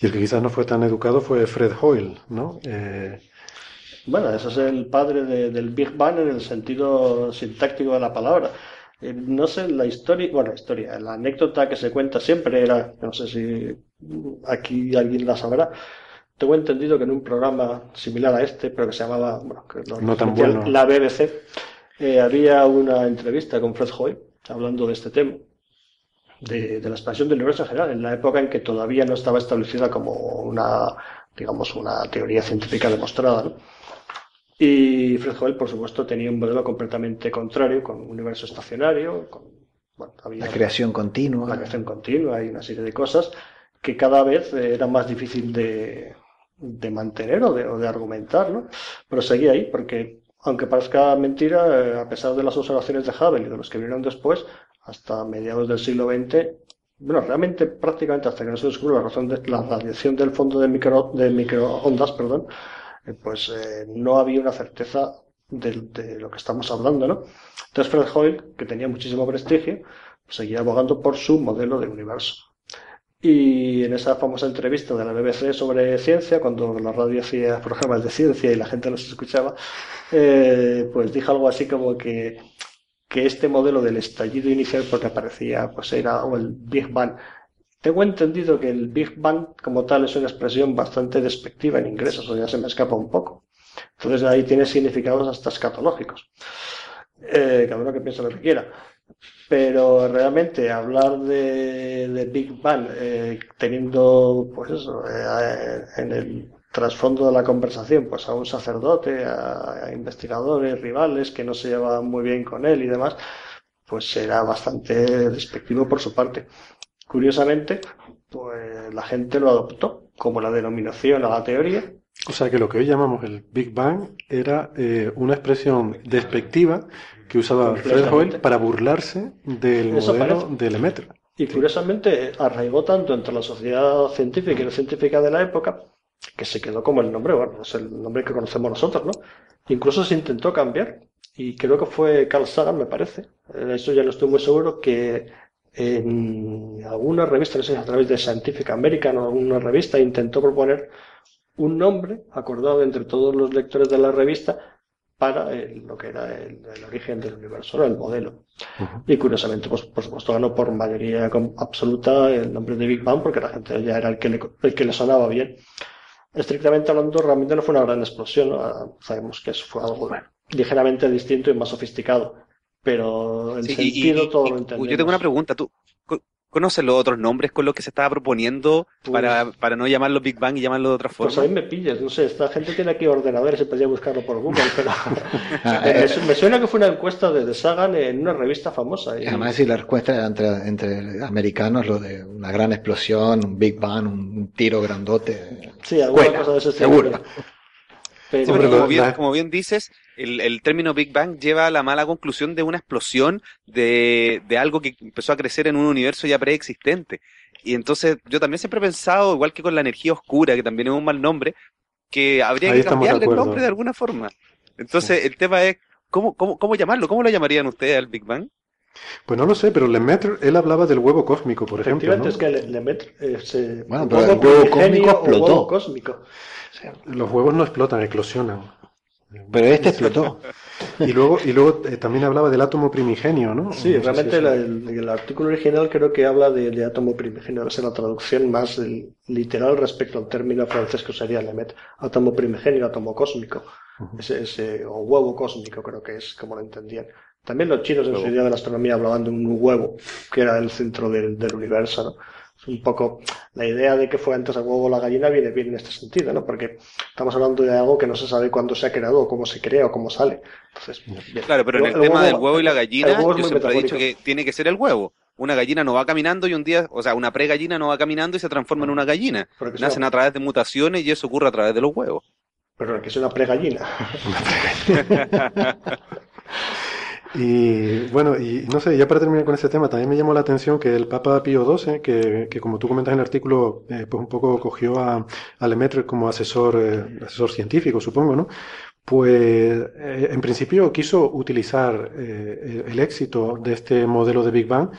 Y el que quizás no fue tan educado fue Fred Hoyle, ¿no? Eh, Bueno, ese es el padre de- del Big Bang en el sentido sintáctico de la palabra. Eh, no sé, la historia, bueno, la historia, la anécdota que se cuenta siempre era, no sé si aquí alguien la sabrá, tengo entendido que en un programa similar a este, pero que se llamaba, bueno, que No tan bueno. la BBC, eh, había una entrevista con Fred Hoyle hablando de este tema, de, de la expansión del universo en general, en la época en que todavía no estaba establecida como una, digamos, una teoría científica demostrada, ¿no? Y Fred Hoyle, por supuesto, tenía un modelo completamente contrario, con un universo estacionario, con, bueno, había La creación continua. la creación continua y una serie de cosas que cada vez eh, era más difícil de, de mantener o de, o de argumentar, ¿no? Pero seguía ahí, porque aunque parezca mentira, eh, a pesar de las observaciones de Hubble y de los que vinieron después, hasta mediados del siglo XX, bueno, realmente prácticamente hasta que no se descubrió la razón de la radiación del fondo de micro, de microondas, perdón, pues eh, no había una certeza de, de lo que estamos hablando, ¿no? Entonces Fred Hoyle, que tenía muchísimo prestigio, seguía abogando por su modelo de universo. Y en esa famosa entrevista de la BBC sobre ciencia, cuando la radio hacía programas de ciencia y la gente los escuchaba, eh, pues dijo algo así como que, que este modelo del estallido inicial, porque aparecía, pues era o el Big Bang. Tengo entendido que el Big Bang como tal es una expresión bastante despectiva en inglés, eso ya se me escapa un poco. Entonces ahí tiene significados hasta escatológicos. Eh, cada uno que piense lo que quiera. Pero realmente hablar de, Big Bang eh, teniendo, pues eso, eh, en el trasfondo de la conversación, pues a un sacerdote, a, a investigadores, rivales que no se llevaban muy bien con él y demás, pues era bastante despectivo por su parte. Curiosamente, pues la gente lo adoptó como la denominación a la teoría o sea que lo que hoy llamamos el Big Bang era eh, una expresión despectiva que usaba Fred. Hoyle para burlarse del Eso modelo parece. de Lemaitre. Y curiosamente arraigó tanto entre la sociedad científica y no científica de la época que se quedó como el nombre, bueno, es el nombre que conocemos nosotros, ¿no? Incluso se intentó cambiar y creo que fue Carl Sagan, me parece, eh, eso ya no estoy muy seguro, que en alguna revista, no sé si a través de Scientific American o alguna revista, intentó proponer un nombre acordado entre todos los lectores de la revista para el- lo que era el, el origen del universo, el modelo. Y curiosamente, pues por supuesto ganó por mayoría absoluta el nombre de Big Bang porque la gente ya era el que le, el que le sonaba bien. Estrictamente hablando, realmente no fue una gran explosión, ¿no? Ah, Sabemos que eso fue algo ligeramente distinto y más sofisticado, pero el Sí, y- y- sentido y- todo y- lo entendemos. yo tengo una pregunta. ¿Tú co- conoces los otros nombres con los que se estaba proponiendo Pues- para, para no llamarlo Big Bang y llamarlo de otra Pues forma? ahí me pillas, no sé, esta gente tiene aquí ordenadores y podría buscarlo por Google, pero (laughs) Ah, (laughs) me, eh, me suena que fue una encuesta de, de Sagan en una revista famosa. y- Además, si la respuesta era entre, entre americanos, lo de una gran explosión, un Big Bang, un tiro grandote. sí, alguna Cuela, cosa de ese estilo, seguro. pero- Pero- Sí, Hombre, como, bien, como bien dices, el, el término Big Bang lleva a la mala conclusión de una explosión de, de algo que empezó a crecer en un universo ya preexistente. Y entonces yo también siempre he pensado, igual que con la energía oscura, que también es un mal nombre, que habría Ahí que cambiarle el nombre de alguna forma. Entonces el tema es, ¿cómo, cómo, cómo llamarlo? ¿Cómo lo llamarían ustedes al Big Bang? Pues no lo sé, pero Lemaitre, él hablaba del huevo cósmico, por ejemplo, Efectivamente, ¿no? es que Le- Lemaitre es eh, Bueno, pero el huevo cósmico huevo explotó. Los huevos no explotan, eclosionan. Pero este explotó. Y luego, y luego eh, también hablaba del átomo primigenio, ¿no? Sí, No realmente si la- eso- el, el artículo original creo que habla de, de átomo primigenio, es la traducción más literal respecto al término francés que usaría Lemaitre, átomo primigenio, átomo cósmico, ese, ese- o huevo cósmico creo que es como lo entendían. También los chinos en su idea de la astronomía hablaban de un huevo, que era el centro del, del universo, ¿no? Un poco la idea de que fue antes el huevo o la gallina viene bien en este sentido, ¿no? Porque estamos hablando de algo que no se sabe cuándo se ha creado, o cómo se crea, o cómo sale. Entonces, bien. Claro, pero en el, El tema huevo- del huevo y la gallina, yo siempre he dicho que tiene que ser el huevo. Una gallina no va caminando y un día, o sea, una pre-gallina no va caminando y se transforma en una gallina. Porque Nacen una- a través de mutaciones y eso ocurre a través de los huevos. pero que es una pregallina. (laughs) (laughs) Y bueno, y no sé, ya para terminar con este tema, también me llamó la atención que el Papa Pío XII, que, que como tú comentas en el artículo, eh, pues un poco cogió a, a Lemaitre como asesor, eh, asesor científico, supongo, ¿no? Pues eh, en principio quiso utilizar eh, el éxito de este modelo de Big Bang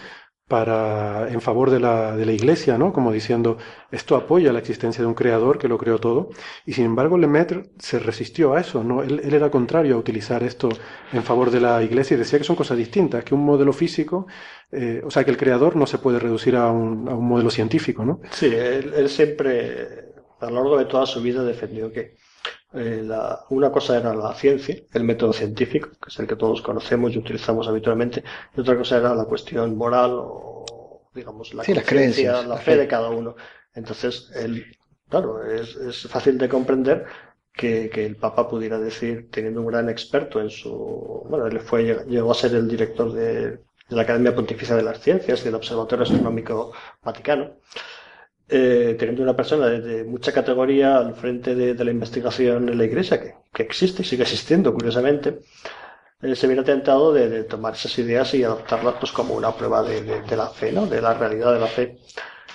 para en favor de la, de la Iglesia, ¿no? Como diciendo, esto apoya la existencia de un creador que lo creó todo. Y sin embargo, Lemaitre se resistió a eso, ¿no? Él, era contrario a utilizar esto en favor de la Iglesia y decía que son cosas distintas, que un modelo físico, eh, o sea, que el creador no se puede reducir a un, a un modelo científico, ¿no? Sí, él, él siempre, a lo largo de toda su vida, defendió que eh, la- una cosa era la ciencia, el método científico, que es el que todos conocemos y utilizamos habitualmente, y otra cosa era la cuestión moral o, digamos, la Sí, creencias, la la fe de cada uno. Entonces, él, claro, es, es fácil de comprender que, que el Papa pudiera decir, teniendo un gran experto en su, bueno, él fue, llegó a ser el director de, de la Academia Pontificia de las Ciencias, del Observatorio Astronómico Vaticano, eh, teniendo una persona de, mucha categoría al frente de, la investigación en la Iglesia, que, que existe y sigue existiendo, curiosamente, eh, se viene tentado de, tomar esas ideas y adoptarlas pues, como una prueba de, la fe, ¿no? de la realidad de la fe,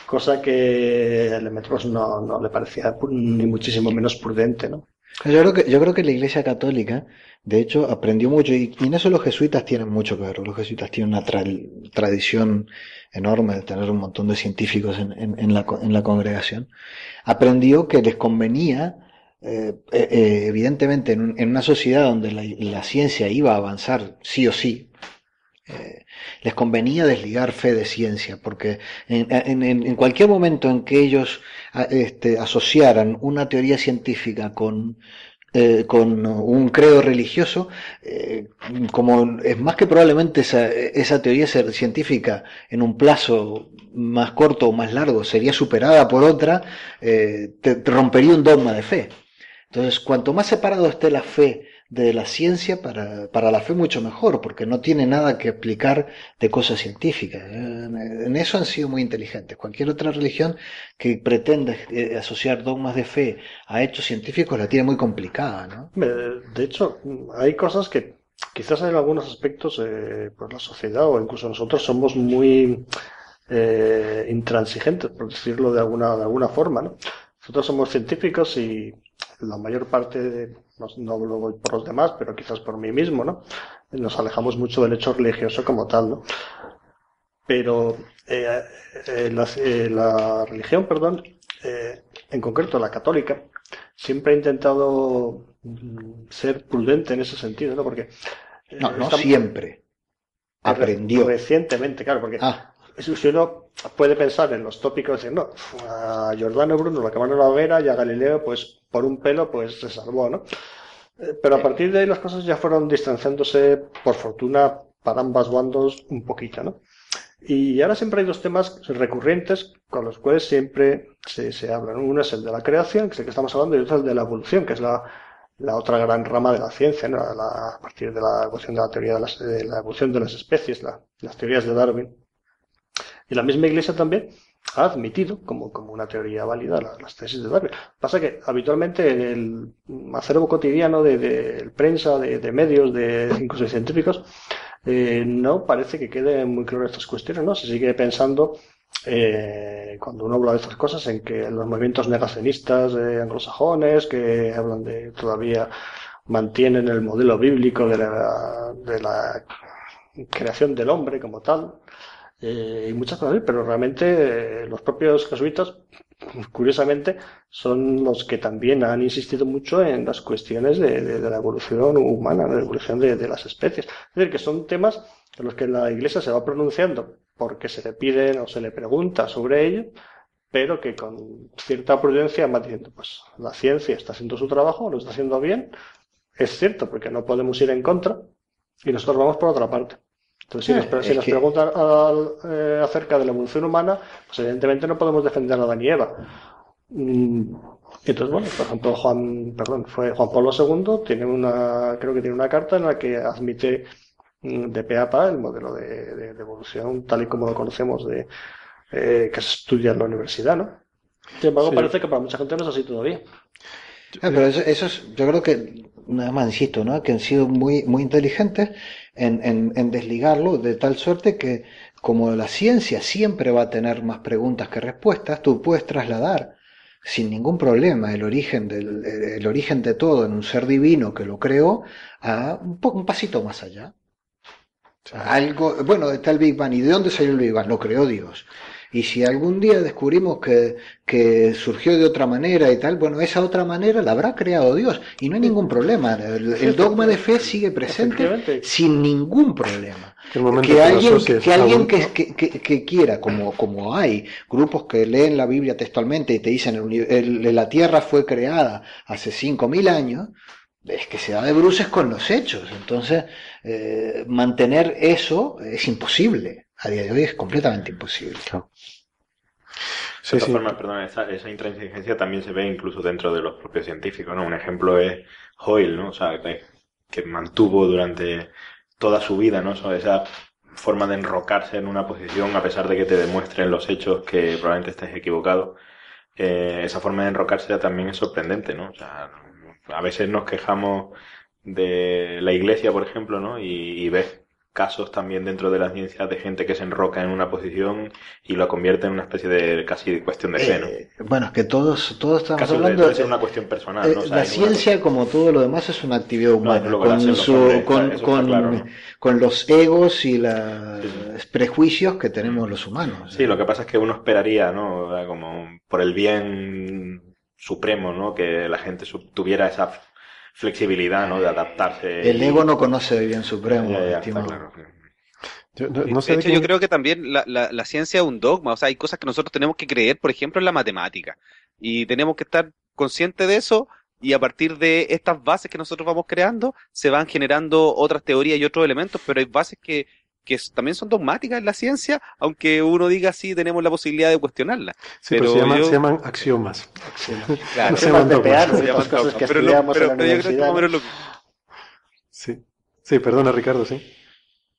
cosa que a Lemaitre pues, no, no le parecía ni muchísimo menos prudente. ¿no? Yo creo que, yo creo que la Iglesia Católica, de hecho, aprendió mucho, y, y en eso los jesuitas tienen mucho que ver. Los jesuitas tienen una tra- tradición enorme de tener un montón de científicos en, en- en la, en la congregación. Aprendió que les convenía, eh, eh, eh, evidentemente, en, un- una sociedad donde la, ciencia iba a avanzar sí o sí, les convenía desligar fe de ciencia, porque en, cualquier momento en que ellos este, asociaran una teoría científica con, eh, con un credo religioso, eh, como es más que probablemente esa, esa teoría científica en un plazo más corto o más largo sería superada por otra, eh, te, te rompería un dogma de fe. Entonces, cuanto más separado esté la fe de la ciencia, para, para la fe mucho mejor, porque no tiene nada que explicar de cosas científicas. En eso han sido muy inteligentes. Cualquier otra religión que pretenda eh, asociar dogmas de fe a hechos científicos la tiene muy complicada, ¿no? De hecho, hay cosas que quizás en algunos aspectos, eh, pues la sociedad o incluso nosotros somos muy eh, intransigentes, por decirlo de alguna, de alguna forma, ¿no? Nosotros somos científicos y la mayor parte, de, no, no lo voy por los demás, pero quizás por mí mismo, ¿no? Nos alejamos mucho del hecho religioso como tal, ¿no? Pero eh, eh, la, eh, la religión, perdón, en concreto la católica, siempre ha intentado mm, ser prudente en ese sentido, ¿no? Porque No, siempre. Aprendió. Recientemente, claro, porque Ah, si uno puede pensar en los tópicos, decir, no, a Giordano Bruno lo acabaron en la hoguera y a Galileo, pues por un pelo, pues se salvó, ¿no? Eh, Pero a partir de ahí las cosas ya fueron distanciándose, por fortuna, para ambas bandos un poquito, ¿no? Y ahora siempre hay dos temas recurrentes con los cuales siempre se, se hablan. Uno es el de la creación, que es el que estamos hablando, y otro es el de la evolución, que es la, la otra gran rama de la ciencia, ¿no? La- a partir de la evolución de la teoría de, las- de la evolución de las especies, la- las teorías de Darwin. Y la misma Iglesia también ha admitido como, como una teoría válida las, tesis de Darwin. Pasa que habitualmente en el acervo cotidiano de, de prensa, de, de, medios, de incluso de científicos, eh, no parece que quede muy claro estas cuestiones, ¿no? Se sigue pensando eh, cuando uno habla de estas cosas en que los movimientos negacionistas eh, anglosajones que hablan de todavía mantienen el modelo bíblico de la, de la creación del hombre como tal eh, y muchas cosas, pero realmente eh, los propios jesuitas, curiosamente, son los que también han insistido mucho en las cuestiones de, la evolución humana, de la evolución de, las especies. Es decir, que son temas en los que la Iglesia se va pronunciando porque se le piden o se le pregunta sobre ello, pero que con cierta prudencia va diciendo, pues la ciencia está haciendo su trabajo, lo está haciendo bien, es cierto, porque no podemos ir en contra, y nosotros vamos por otra parte. Entonces, si nos, Ah, si nos que- preguntan al- eh, acerca de la evolución humana, pues evidentemente no podemos defender a Adán y Eva. Mm, Entonces, bueno, por ejemplo, Juan, perdón, fue Juan Pablo II, tiene una, creo que tiene una carta en la que admite mm, de pe a pa el modelo de, de- de evolución tal y como lo conocemos de, eh, que se estudia en la universidad, ¿no? Sin embargo, Sí. parece que para mucha gente no es así todavía. Ah, pero eso, eso es, yo creo que, nada más insisto, ¿no? Que han sido muy, muy inteligentes en, en, en desligarlo de tal suerte que, como la ciencia siempre va a tener más preguntas que respuestas, tú puedes trasladar sin ningún problema el origen del, el origen de todo en un ser divino que lo creó a un, po- un pasito más allá. Algo, bueno, está el Big Bang. ¿Y de dónde salió el Big Bang? Lo creó Dios. Y si algún día descubrimos que, que surgió de otra manera y tal, bueno, esa otra manera la habrá creado Dios. Y no hay ningún problema. El, el dogma de fe sigue presente sin ningún problema. Que alguien, que, alguien que, quiera, como, como hay grupos que leen la Biblia textualmente y te dicen el uni- el- la tierra fue creada hace 5.000 años, es que se da de bruces con los hechos. Entonces, eh, mantener eso es imposible. A día de hoy es completamente imposible. Sí, de todas sí. formas, perdón, esa, esa intransigencia también se ve incluso dentro de los propios científicos, ¿no? Un ejemplo es Hoyle, ¿no? O sea, que, que mantuvo durante toda su vida, ¿no? O sea, esa forma de enrocarse en una posición a pesar de que te demuestren los hechos que probablemente estés equivocado. Eh, esa forma de enrocarse también es sorprendente, ¿no? O sea, a veces nos quejamos de la iglesia, por ejemplo, ¿no? Y, y ves casos también dentro de la ciencia de gente que se enroca en una posición y lo convierte en una especie de casi de cuestión de fe, ¿no? Eh, bueno, es que todos, todos estamos Casos de, hablando ser eh, una cuestión personal, eh, ¿no? O sea, la una ciencia, como todo lo demás, es una actividad humana, con, los su, hombres, con, eso está con, claro, ¿no? con los egos y los Sí, prejuicios que tenemos los humanos. Sí, lo que pasa es que uno esperaría, ¿no? Como por el bien supremo, ¿no? Que la gente tuviera esa flexibilidad, ¿no? De adaptarse. El y- ego no conoce bien supremo, Ya, ya, está estimado. claro. Yo no, sé de hecho, quién- yo creo que también la, la, la ciencia es un dogma, o sea, hay cosas que nosotros tenemos que creer, por ejemplo, en la matemática, y tenemos que estar conscientes de eso, y a partir de estas bases que nosotros vamos creando, se van generando otras teorías y otros elementos, pero hay bases que, que también son dogmáticas en la ciencia, aunque uno diga sí, tenemos la posibilidad de cuestionarlas. Sí, pero, pero se, llaman, yo- se llaman axiomas. (laughs) Claro, se llaman de dogmas. pear, Se llaman dogmas, que pero, no- pero- yo creo que más universidad. o menos lo Sí. Sí, perdona Ricardo, sí.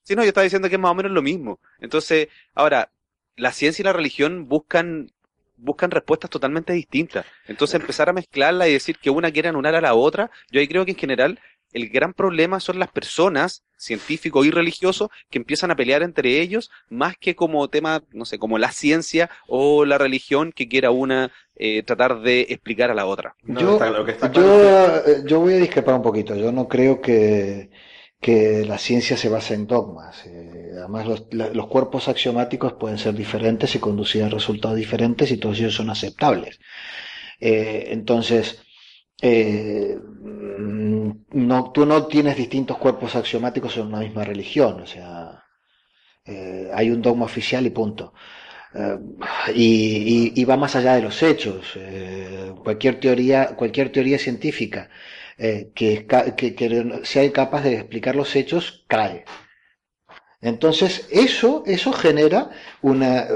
Sí, no, yo estaba diciendo que es más o menos lo mismo. Entonces, ahora, la ciencia y la religión buscan, buscan respuestas totalmente distintas. Entonces, empezar a mezclarla y decir que una quiere anular a la otra, yo ahí creo que en general el gran problema son las personas, científicos y religiosos, que empiezan a pelear entre ellos, más que como tema, no sé, como la ciencia o la religión que quiera una eh, tratar de explicar a la otra. No, yo, está- lo que está claro es que- yo, eh, yo voy a discrepar un poquito. Yo no creo que, que la ciencia se base en dogmas. Eh, además, los, la- los cuerpos axiomáticos pueden ser diferentes y conducir a resultados diferentes y todos ellos son aceptables. Eh, entonces, eh, no, tú no tienes distintos cuerpos axiomáticos en una misma religión. O sea, eh, hay un dogma oficial y punto. Eh, y, va más allá de los hechos. Cualquier teoría, cualquier teoría científica que, que- que sea capaz de explicar los hechos cae. Entonces, eso, eso genera una,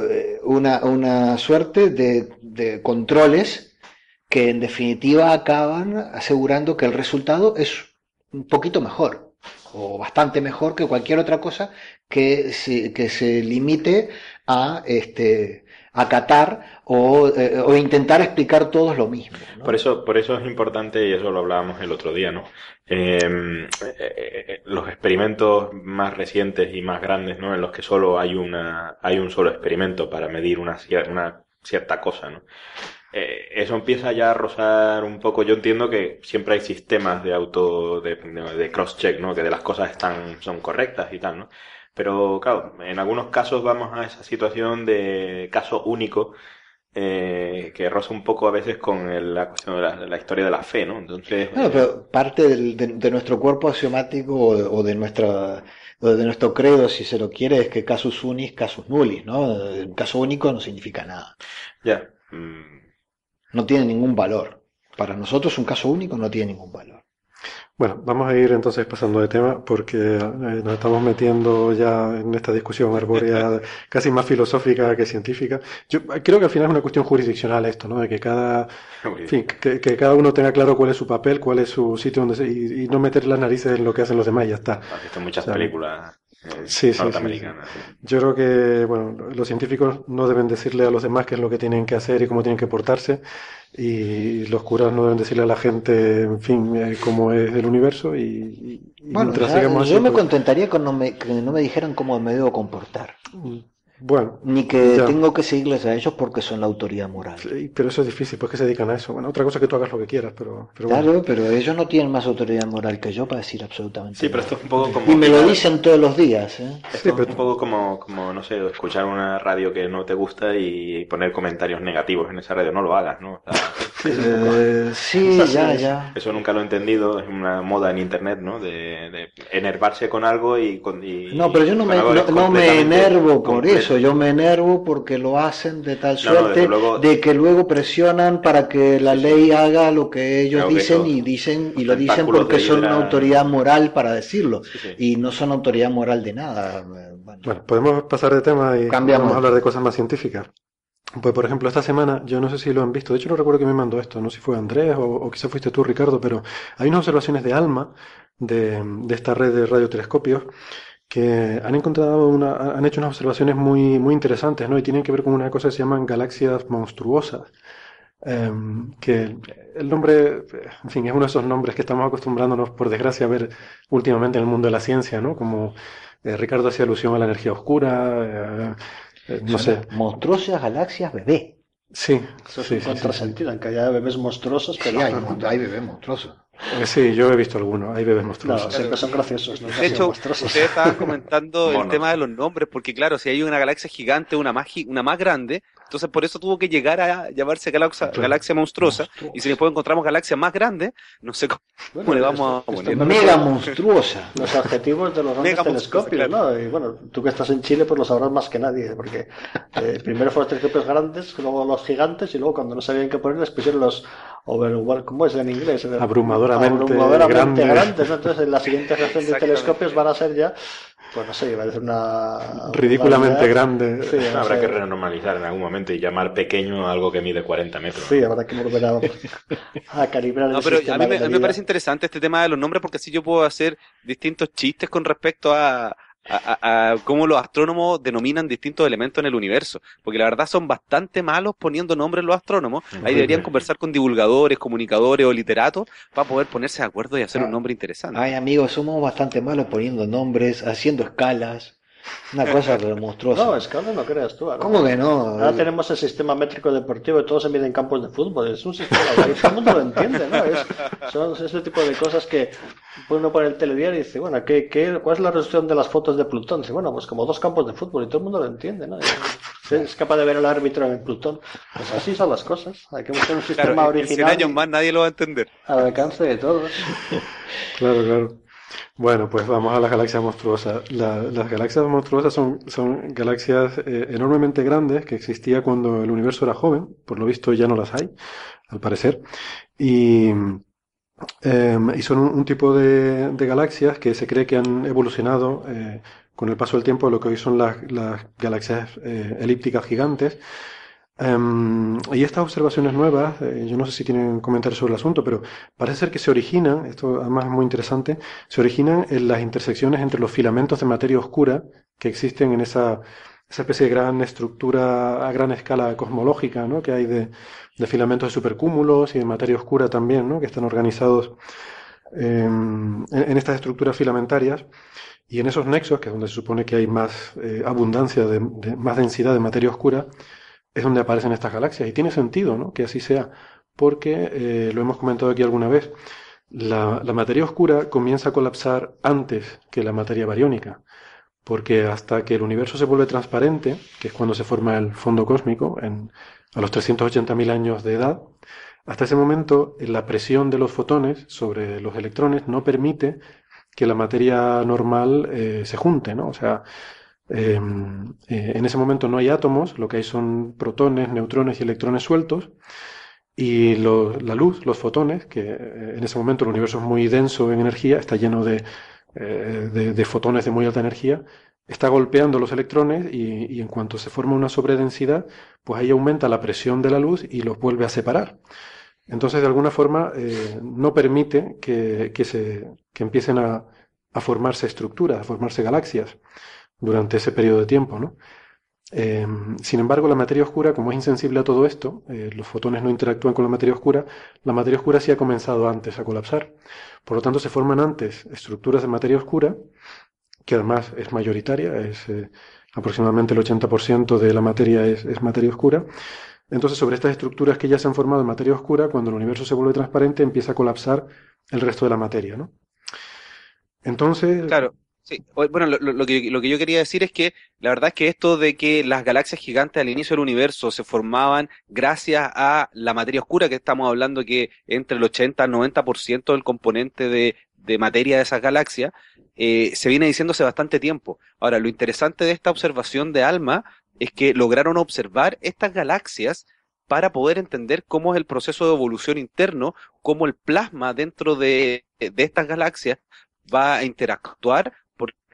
una, una suerte de, de controles que en definitiva acaban asegurando que el resultado es un poquito mejor. o bastante mejor que cualquier otra cosa que se, que se limite a este acatar o, eh, o intentar explicar todos lo mismo. Por eso, por eso es importante, y eso lo hablábamos el otro día, ¿no? Eh, eh, eh, los experimentos más recientes y más grandes, ¿no? En los que solo hay una, hay un solo experimento para medir una, una cierta cosa, ¿no? Eh, eso empieza ya a rozar un poco. Yo entiendo que siempre hay sistemas de auto, de, cross-check, ¿no? Que de las cosas están, son correctas y tal, ¿no? Pero claro, en algunos casos vamos a esa situación de caso único, eh, que roza un poco a veces con el- la cuestión de la, historia de la fe, ¿no? Entonces, Bueno, pero parte del- de, de nuestro cuerpo axiomático o de, o de nuestra o de nuestro credo, si se lo quiere, es que casus unis, casus nullis, ¿no? Un caso único no significa nada. ya. mm, No tiene ningún valor. Para nosotros un caso único no tiene ningún valor. Bueno, vamos a ir entonces pasando de tema porque eh, nos estamos metiendo ya en esta discusión arbórea (laughs) casi más filosófica que científica. Yo creo que al final es una cuestión jurisdiccional esto, ¿no? De que cada, en fin, que, que cada uno tenga claro cuál es su papel, cuál es su sitio donde se, y, y no meter las narices en lo que hacen los demás y ya está. Has visto muchas O sea, películas eh, Sí, sí, sí. Yo creo que, bueno, los científicos no deben decirle a los demás qué es lo que tienen que hacer y cómo tienen que portarse, y los curas no deben decirle a la gente, en fin, eh, cómo es el universo, y, Bueno, mientras ya- sigamos así, yo me pues, contentaría con no me, que no me dijeran cómo me debo comportar. Bueno, Ni que Ya. tengo que seguirles a ellos porque son la autoridad moral. sí, pero eso es difícil, pues que se dedican a eso. Bueno, otra cosa es que tú hagas lo que quieras, pero, pero bueno. Claro, pero ellos no tienen más autoridad moral que yo para decir absolutamente Sí, pero nada. esto es un poco como... Y me lo dicen todos los días, ¿eh? Esto Sí, es pero- un poco como, como, no sé, escuchar una radio que no te gusta y poner comentarios negativos en esa radio. No lo hagas, ¿no? O sea, Eh, sí, ya, ya. eso nunca lo he entendido. Es una moda en internet, ¿no? De, de enervarse con algo y... Con, y- No, pero yo no me, no, me enervo por completo. eso, yo me enervo porque lo hacen de tal No, no, suerte luego- de que luego presionan para que la ley haga lo que ellos Claro que dicen eso- y dicen y lo dicen porque son una autoridad moral para decirlo Sí, sí. y no son autoridad moral de nada. eh, Bueno, Bueno, podemos pasar de tema y Cambiamos. vamos a hablar de cosas más científicas. Pues, por ejemplo, esta semana, yo no sé si lo han visto, de hecho no recuerdo quién me mandó esto, no sé si fue Andrés o, o quizá fuiste tú, Ricardo, pero hay unas observaciones de ALMA, de, de esta red de radiotelescopios, que han encontrado una, han hecho unas observaciones muy, muy interesantes, ¿no? Y tienen que ver con una cosa que se llaman galaxias monstruosas. Em, que el nombre, en fin, es uno de esos nombres que estamos acostumbrándonos, por desgracia, a ver últimamente en el mundo de la ciencia, ¿no? Como eh, Ricardo hacía alusión a la energía oscura, eh, eh, no sé. monstruosas galaxias bebé. Sí, Eso es sí, un sí, sí, sí. contrasentido, aunque haya bebés monstruosos, Sí, pero hay, hay bebés monstruosos. Eh, Sí, yo he visto algunos, hay bebés no, monstruosos. siempre son graciosos. De hecho, monstruosos. ustedes estaban comentando el tema de los nombres, porque claro, si hay una galaxia gigante, una más, una más grande, entonces por eso tuvo que llegar a llamarse galaxia, Claro. galaxia monstruosa, y si después encontramos galaxias más grandes, no sé cómo, (laughs) Bueno, le vamos a esto- esto poner. me Mega monstruosa. (laughs) Los adjetivos de los grandes Mega monstruosa, telescopios, ¿no? Y bueno, tú que estás en Chile, pues lo sabrás más que nadie, porque eh, primero fueron los telescopios grandes, luego los gigantes, y luego cuando no sabían qué poner, les pusieron los overwhelming, ¿cómo es en inglés? Abrumadoramente Abrumadoramente grandes. grandes, ¿no? Entonces, la siguiente generación de (laughs) telescopios van a ser ya, pues no sé, decir una... Ridículamente una- grande. Sí, no Habrá sé. que renormalizar en algún momento y llamar pequeño a algo que mide 40 metros. Sí, habrá que volver a, a calibrar No, el pero a sistema mí, me, a mí me parece interesante este tema de los nombres porque así yo puedo hacer distintos chistes con respecto a, a, a- a cómo los astrónomos denominan distintos elementos en el universo. Porque la verdad son bastante malos poniendo nombres los astrónomos. Ahí deberían conversar con divulgadores, comunicadores o literatos para poder ponerse de acuerdo y hacer un nombre interesante. Ay, amigos, somos bastante malos poniendo nombres, haciendo escalas. Una cosa monstruosa. No, escala no creas tú. ahora. ¿Cómo que no? Ahora tenemos el sistema métrico deportivo y todo se mide en campos de fútbol. Es un sistema, ahí todo el mundo lo entiende, ¿no? Es, son ese tipo de cosas que uno pone el telediario y dice, bueno, ¿qué, qué, cuál es la resolución de las fotos de Plutón? Dice, bueno, pues como dos campos de fútbol y todo el mundo lo entiende, ¿no? Es, es capaz de ver al árbitro en Plutón. Pues así son las cosas. Hay que buscar un sistema Claro, en 100 original años más nadie lo va a entender. al alcance de todos. Claro, claro. Bueno, pues vamos a las galaxias monstruosas. La- las galaxias monstruosas son, son galaxias eh, enormemente grandes que existía cuando el universo era joven. Por lo visto ya no las hay, al parecer. Y, em, y son un, tipo de, de galaxias que se cree que han evolucionado eh, con el paso del tiempo lo que hoy son las, las galaxias eh, elípticas gigantes. Em, y estas observaciones nuevas, eh, yo no sé si tienen comentarios sobre el asunto, pero parece ser que se originan, esto además es muy interesante, se originan en las intersecciones entre los filamentos de materia oscura que existen en esa, esa especie de gran estructura a gran escala cosmológica, ¿no? que hay de, de filamentos de supercúmulos y de materia oscura también, ¿no? que están organizados em, en, estas estructuras filamentarias. Y en esos nexos, que es donde se supone que hay más eh, abundancia, de, de- más densidad de materia oscura, es donde aparecen estas galaxias. Y tiene sentido, ¿no? Que así sea, porque eh, lo hemos comentado aquí alguna vez. La, materia oscura comienza a colapsar antes que la materia bariónica, porque hasta que el universo se vuelve transparente, que es cuando se forma el fondo cósmico, en, a los 380.000 años de edad, hasta ese momento la presión de los fotones sobre los electrones no permite que la materia normal eh, se junte, ¿no? O sea, eh, eh, en ese momento no hay átomos, lo que hay son protones, neutrones y electrones sueltos, y la luz, los fotones, que eh, en ese momento el universo es muy denso en energía, está lleno de, eh, fotones de muy alta energía, está golpeando los electrones y, en cuanto se forma una sobredensidad, pues ahí aumenta la presión de la luz y los vuelve a separar. Entonces, de alguna forma, no permite que, se, empiecen a formarse estructuras, a formarse galaxias durante ese periodo de tiempo, ¿no? Eh, sin embargo, la materia oscura, como es insensible a todo esto, eh, los fotones no interactúan con la materia oscura, la materia oscura sí ha comenzado antes a colapsar. Por lo tanto, se forman antes estructuras de materia oscura, que además es mayoritaria, es eh, aproximadamente el 80% de la materia es, es materia oscura. Entonces, sobre estas estructuras que ya se han formado en materia oscura, cuando el universo se vuelve transparente, empieza a colapsar el resto de la materia, ¿no? Entonces, Claro, sí. Bueno, lo, que, lo que yo quería decir es que la verdad es que esto de que las galaxias gigantes al inicio del universo se formaban gracias a la materia oscura, que estamos hablando que entre el 80 al 90% del componente de, materia de esas galaxias, eh, se viene diciendo hace bastante tiempo. Ahora, lo interesante de esta observación de ALMA es que lograron observar estas galaxias para poder entender cómo es el proceso de evolución interno, cómo el plasma dentro de, de estas galaxias va a interactuar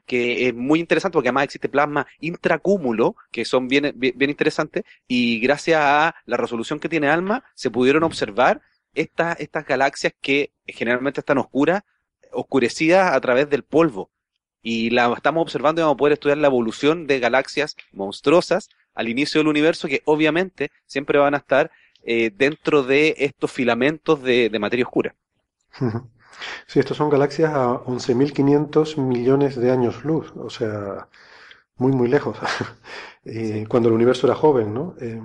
porque es muy interesante porque además existe plasma intracúmulo que son bien, bien, bien interesantes y gracias a la resolución que tiene ALMA se pudieron observar estas, estas galaxias que generalmente están oscuras, oscurecidas a través del polvo y la estamos observando y vamos a poder estudiar la evolución de galaxias monstruosas al inicio del universo que obviamente siempre van a estar eh, dentro de estos filamentos de, de materia oscura. (laughs) Sí, estos son galaxias a 11.500 millones de años luz, o sea, muy, muy lejos, (laughs) cuando el universo era joven, ¿no? Eh,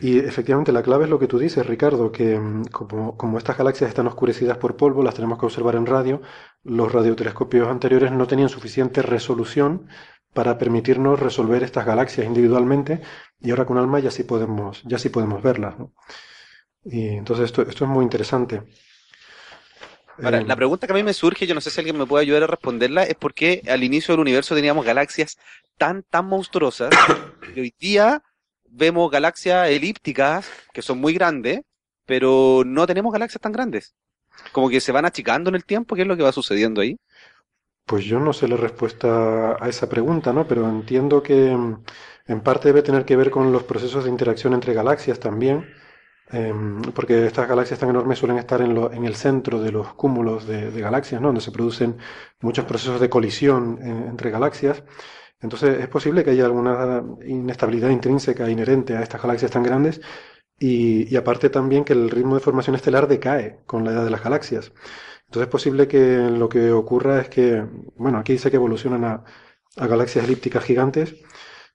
y efectivamente la clave es lo que tú dices, Ricardo, que mm, como, como estas galaxias están oscurecidas por polvo, las tenemos que observar en radio, los radiotelescopios anteriores no tenían suficiente resolución para permitirnos resolver estas galaxias individualmente, y ahora con ALMA ya sí podemos, ya sí podemos verlas, ¿no? Y entonces esto, esto es muy interesante. Ahora, Eh, la pregunta que a mí me surge, yo no sé si alguien me puede ayudar a responderla, es por qué al inicio del universo teníamos galaxias tan, tan monstruosas y hoy día vemos galaxias elípticas que son muy grandes, pero no tenemos galaxias tan grandes. Como que se van achicando en el tiempo, ¿qué es lo que va sucediendo ahí? Pues yo no sé la respuesta a esa pregunta, ¿no? Pero entiendo que mm, en parte debe tener que ver con los procesos de interacción entre galaxias también, em, porque estas galaxias tan enormes suelen estar en, lo- en el centro de los cúmulos de, galaxias, ¿no? Donde se producen muchos procesos de colisión en- entre galaxias. Entonces es posible que haya alguna inestabilidad intrínseca inherente a estas galaxias tan grandes y, y aparte también que el ritmo de formación estelar decae con la edad de las galaxias. Entonces es posible que lo que ocurra es que, bueno, aquí dice que evolucionan a, a galaxias elípticas gigantes,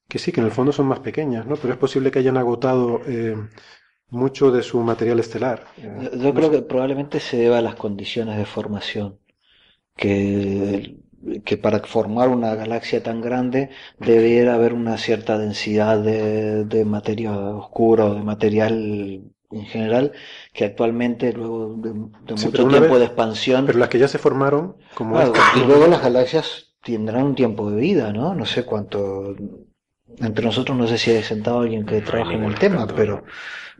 que sí, que en el fondo son más pequeñas, ¿no? Pero es posible que hayan agotado eh, mucho de su material estelar. Yo, yo creo que probablemente se deba a las condiciones de formación, que, que para formar una galaxia tan grande debiera haber una cierta densidad de, de materia oscura o de material en general, que actualmente luego de, de Sí, mucho tiempo vez- de expansión, Pero las que ya se formaron, como claro, y luego las galaxias tendrán un tiempo de vida, ¿no? No sé cuánto, entre nosotros no sé si hay sentado alguien que trabaje en el tema, pero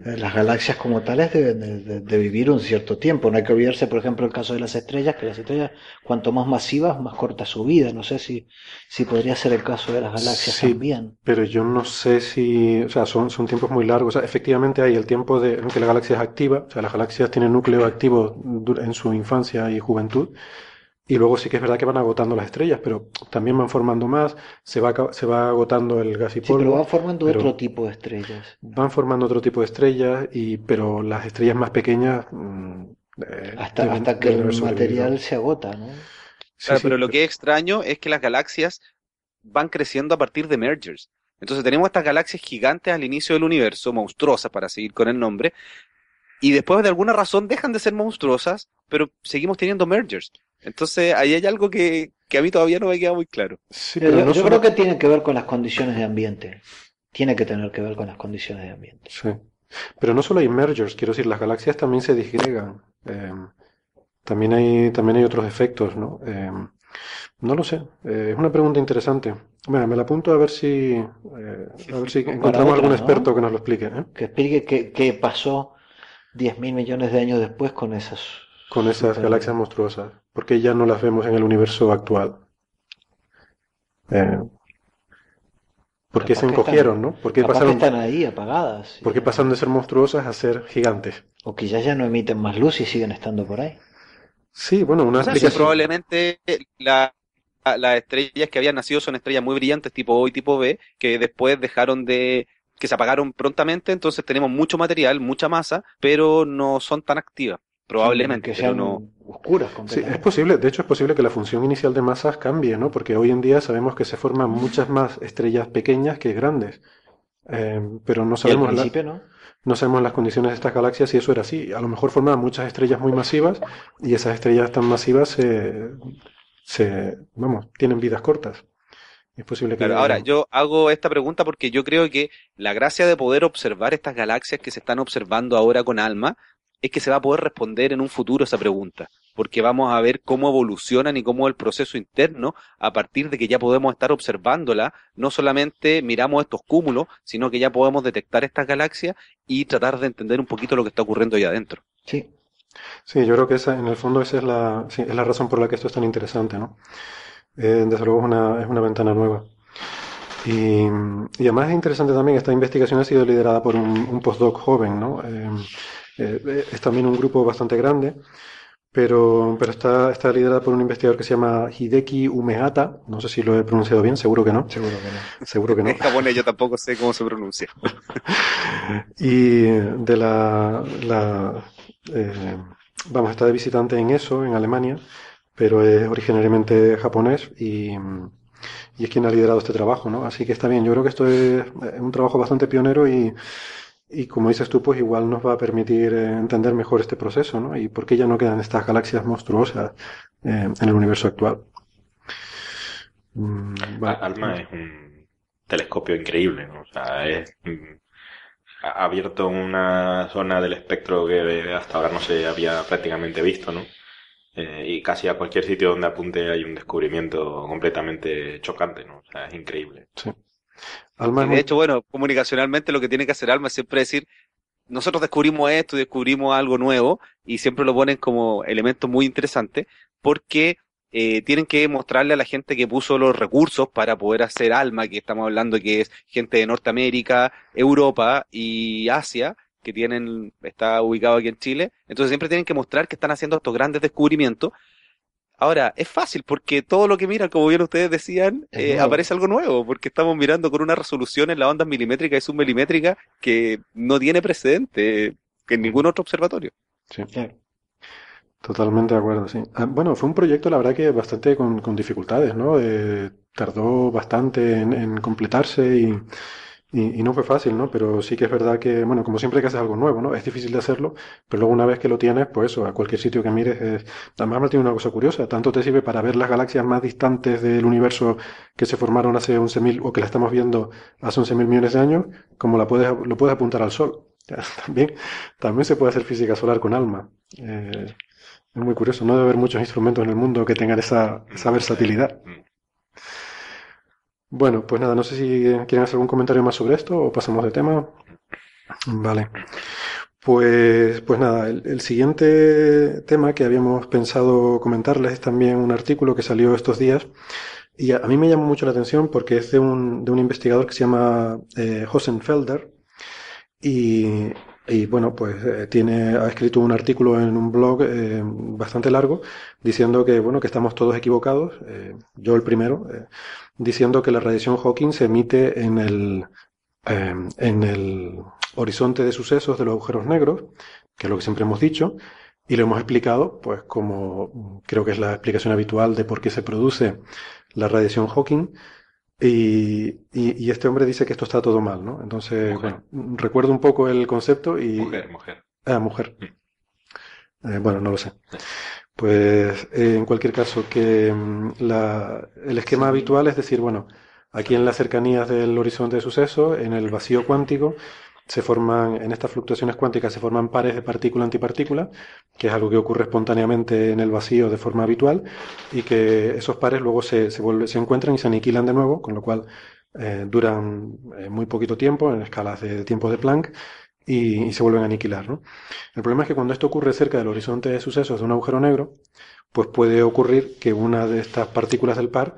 eh, las galaxias como tales deben de, de- de vivir un cierto tiempo. No hay que olvidarse, por ejemplo, el caso de las estrellas, que las estrellas, cuanto más masivas, más corta su vida. No sé si, si podría ser el caso de las galaxias Sí. también. Pero yo no sé si, o sea, son, son tiempos muy largos. O sea, efectivamente hay el tiempo de, en que la galaxia es activa, o sea, las galaxias tienen núcleo activo en su infancia y juventud, y luego sí que es verdad que van agotando las estrellas, pero también van formando más, se va, se va agotando el gas y Sí, pero polvo, van formando pero- otro tipo de estrellas. van formando otro tipo de estrellas, y, pero las estrellas más pequeñas, mm, eh, Hasta, deben- hasta que el material se agota, ¿no? Sí, Claro, sí, pero lo que es extraño es que las galaxias van creciendo a partir de mergers. Entonces tenemos estas galaxias gigantes al inicio del universo, monstruosas para seguir con el nombre, y después de alguna razón dejan de ser monstruosas, pero seguimos teniendo mergers. Entonces ahí hay algo que, que a mí todavía no me queda muy claro. Sí, pero yo no creo solo- que tiene que ver con las condiciones de ambiente. Tiene que tener que ver con las condiciones de ambiente. Sí. Pero no solo hay mergers, quiero decir, las galaxias también se disgregan. Eh, también hay, también hay otros efectos, ¿no? Eh, no lo sé. Eh, es una pregunta interesante. Mira, me la apunto a ver si, eh, a ver si encontramos otra, algún ¿no? experto que nos lo explique, ¿eh? Que explique qué, qué pasó 10.000 millones de años después con esas Con esas super- galaxias monstruosas. Porque ya no las vemos en el universo actual. Eh, ¿por qué se encogieron, están- ¿no? ¿Por qué pasaron, están ahí apagadas. por qué pasaron de ser monstruosas a ser gigantes? O que ya, ya no emiten más luz y siguen estando por ahí. Sí, bueno, una O sea, sí, explicación. probablemente la- la- las estrellas que habían nacido son estrellas muy brillantes tipo O y tipo B, que después dejaron de, que se apagaron prontamente, entonces tenemos mucho material, mucha masa, pero no son tan activas, probablemente, Que pero sean no. Oscuras Sí, es posible, de hecho es posible que la función inicial de masas cambie, ¿no? Porque hoy en día sabemos que se forman muchas más estrellas pequeñas que grandes, Eh, pero no sabemos, la- no. no sabemos las condiciones de estas galaxias y eso era así. A lo mejor formaban muchas estrellas muy masivas y esas estrellas tan masivas se, se, vamos, tienen vidas cortas. Es posible que... Claro, ahora, yo hago esta pregunta porque yo creo que la gracia de poder observar estas galaxias que se están observando ahora con alma es que se va a poder responder en un futuro esa pregunta, porque vamos a ver cómo evolucionan y cómo el proceso interno, a partir de que ya podemos estar observándola, no solamente miramos estos cúmulos, sino que ya podemos detectar estas galaxias y tratar de entender un poquito lo que está ocurriendo ahí adentro. Sí. Sí, yo creo que esa, en el fondo esa es la, sí, es la razón por la que esto es tan interesante, ¿no? Eh, desde luego es una, es una ventana nueva. Y, además es interesante también, esta investigación ha sido liderada por un, un postdoc joven, ¿no? Eh, eh, es también un grupo bastante grande, pero, pero está, está liderada por un investigador que se llama Hideki Umehata, no sé si lo he pronunciado bien, seguro que no, Seguro que no. seguro que no. (laughs) En japonés yo tampoco sé cómo se pronuncia. (laughs) Y de la, la eh, vamos, está de visitante en eso, en Alemania, pero es originariamente japonés y, y es quien ha liderado este trabajo, ¿no? Así que está bien, yo creo que esto es un trabajo bastante pionero y, y como dices tú, pues igual nos va a permitir eh, entender mejor este proceso, ¿no? Y por qué ya no quedan estas galaxias monstruosas eh, en el universo actual. Mm, vale. Alma es un telescopio increíble, ¿no? O sea, es, mm, ha abierto una zona del espectro que hasta ahora no se había prácticamente visto, ¿no? Eh, y casi a cualquier sitio donde apunte hay un descubrimiento completamente chocante, ¿no? O sea, es increíble. Sí. Alma Y de hecho, bueno, comunicacionalmente lo que tiene que hacer Alma es siempre decir, nosotros descubrimos esto y descubrimos algo nuevo, y siempre lo ponen como elemento muy interesante, porque eh, tienen que mostrarle a la gente que puso los recursos para poder hacer Alma, que estamos hablando que es gente de Norteamérica, Europa y Asia, que tienen, está ubicado aquí en Chile, entonces siempre tienen que mostrar que están haciendo estos grandes descubrimientos. Ahora, es fácil porque todo lo que miran, como bien ustedes decían, eh, aparece algo nuevo, porque estamos mirando con una resolución en las ondas milimétricas y submilimétricas que no tiene precedente en ningún otro observatorio. Sí. Claro. Totalmente de acuerdo, sí. Ah, bueno, fue un proyecto, la verdad, que bastante con, con dificultades, ¿no? Eh, tardó bastante en, en completarse y, y- y no fue fácil, ¿no? Pero sí que es verdad que, bueno, como siempre que haces algo nuevo, ¿no? Es difícil de hacerlo, pero luego una vez que lo tienes, pues eso, a cualquier sitio que mires, es... además me tiene una cosa curiosa, tanto te sirve para ver las galaxias más distantes del universo que se formaron hace 11.000 o que la estamos viendo hace 11.000 millones de años, como la puedes, lo puedes apuntar al Sol. (laughs) También, también se puede hacer física solar con ALMA. Eh, es muy curioso, no debe haber muchos instrumentos en el mundo que tengan esa, esa versatilidad. Bueno, pues nada, no sé si quieren hacer algún comentario más sobre esto o pasamos de tema. Vale. Pues, pues nada, el, siguiente tema que habíamos pensado comentarles es también un artículo que salió estos días y a, mí me llamó mucho la atención porque es de un, de un investigador que se llama eh, Hosenfelder y, y bueno, pues eh, tiene, ha escrito un artículo en un blog eh, bastante largo diciendo que, bueno, que estamos todos equivocados, eh, yo el primero, diciendo que la radiación Hawking se emite en el, eh, en el horizonte de sucesos de los agujeros negros, que es lo que siempre hemos dicho, y lo hemos explicado, pues como creo que es la explicación habitual de por qué se produce la radiación Hawking. Y, y- y este hombre dice que esto está todo mal, ¿no? Entonces, Mujer. bueno, recuerdo un poco el concepto y... Mujer, mujer. Ah, mujer. Eh, bueno, no lo sé. Pues eh, en cualquier caso, que mm, la- el esquema habitual es decir, bueno, aquí en las cercanías del horizonte de sucesos, en el vacío cuántico, se forman, en estas fluctuaciones cuánticas se forman pares de partícula-antipartícula, que es algo que ocurre espontáneamente en el vacío de forma habitual, y que esos pares luego se, se, vuelve- se encuentran y se aniquilan de nuevo, con lo cual eh, duran eh, muy poquito tiempo, en escalas de tiempo de Planck, y, y se vuelven a aniquilar, ¿no? El problema es que cuando esto ocurre cerca del horizonte de sucesos de un agujero negro, pues puede ocurrir que una de estas partículas del par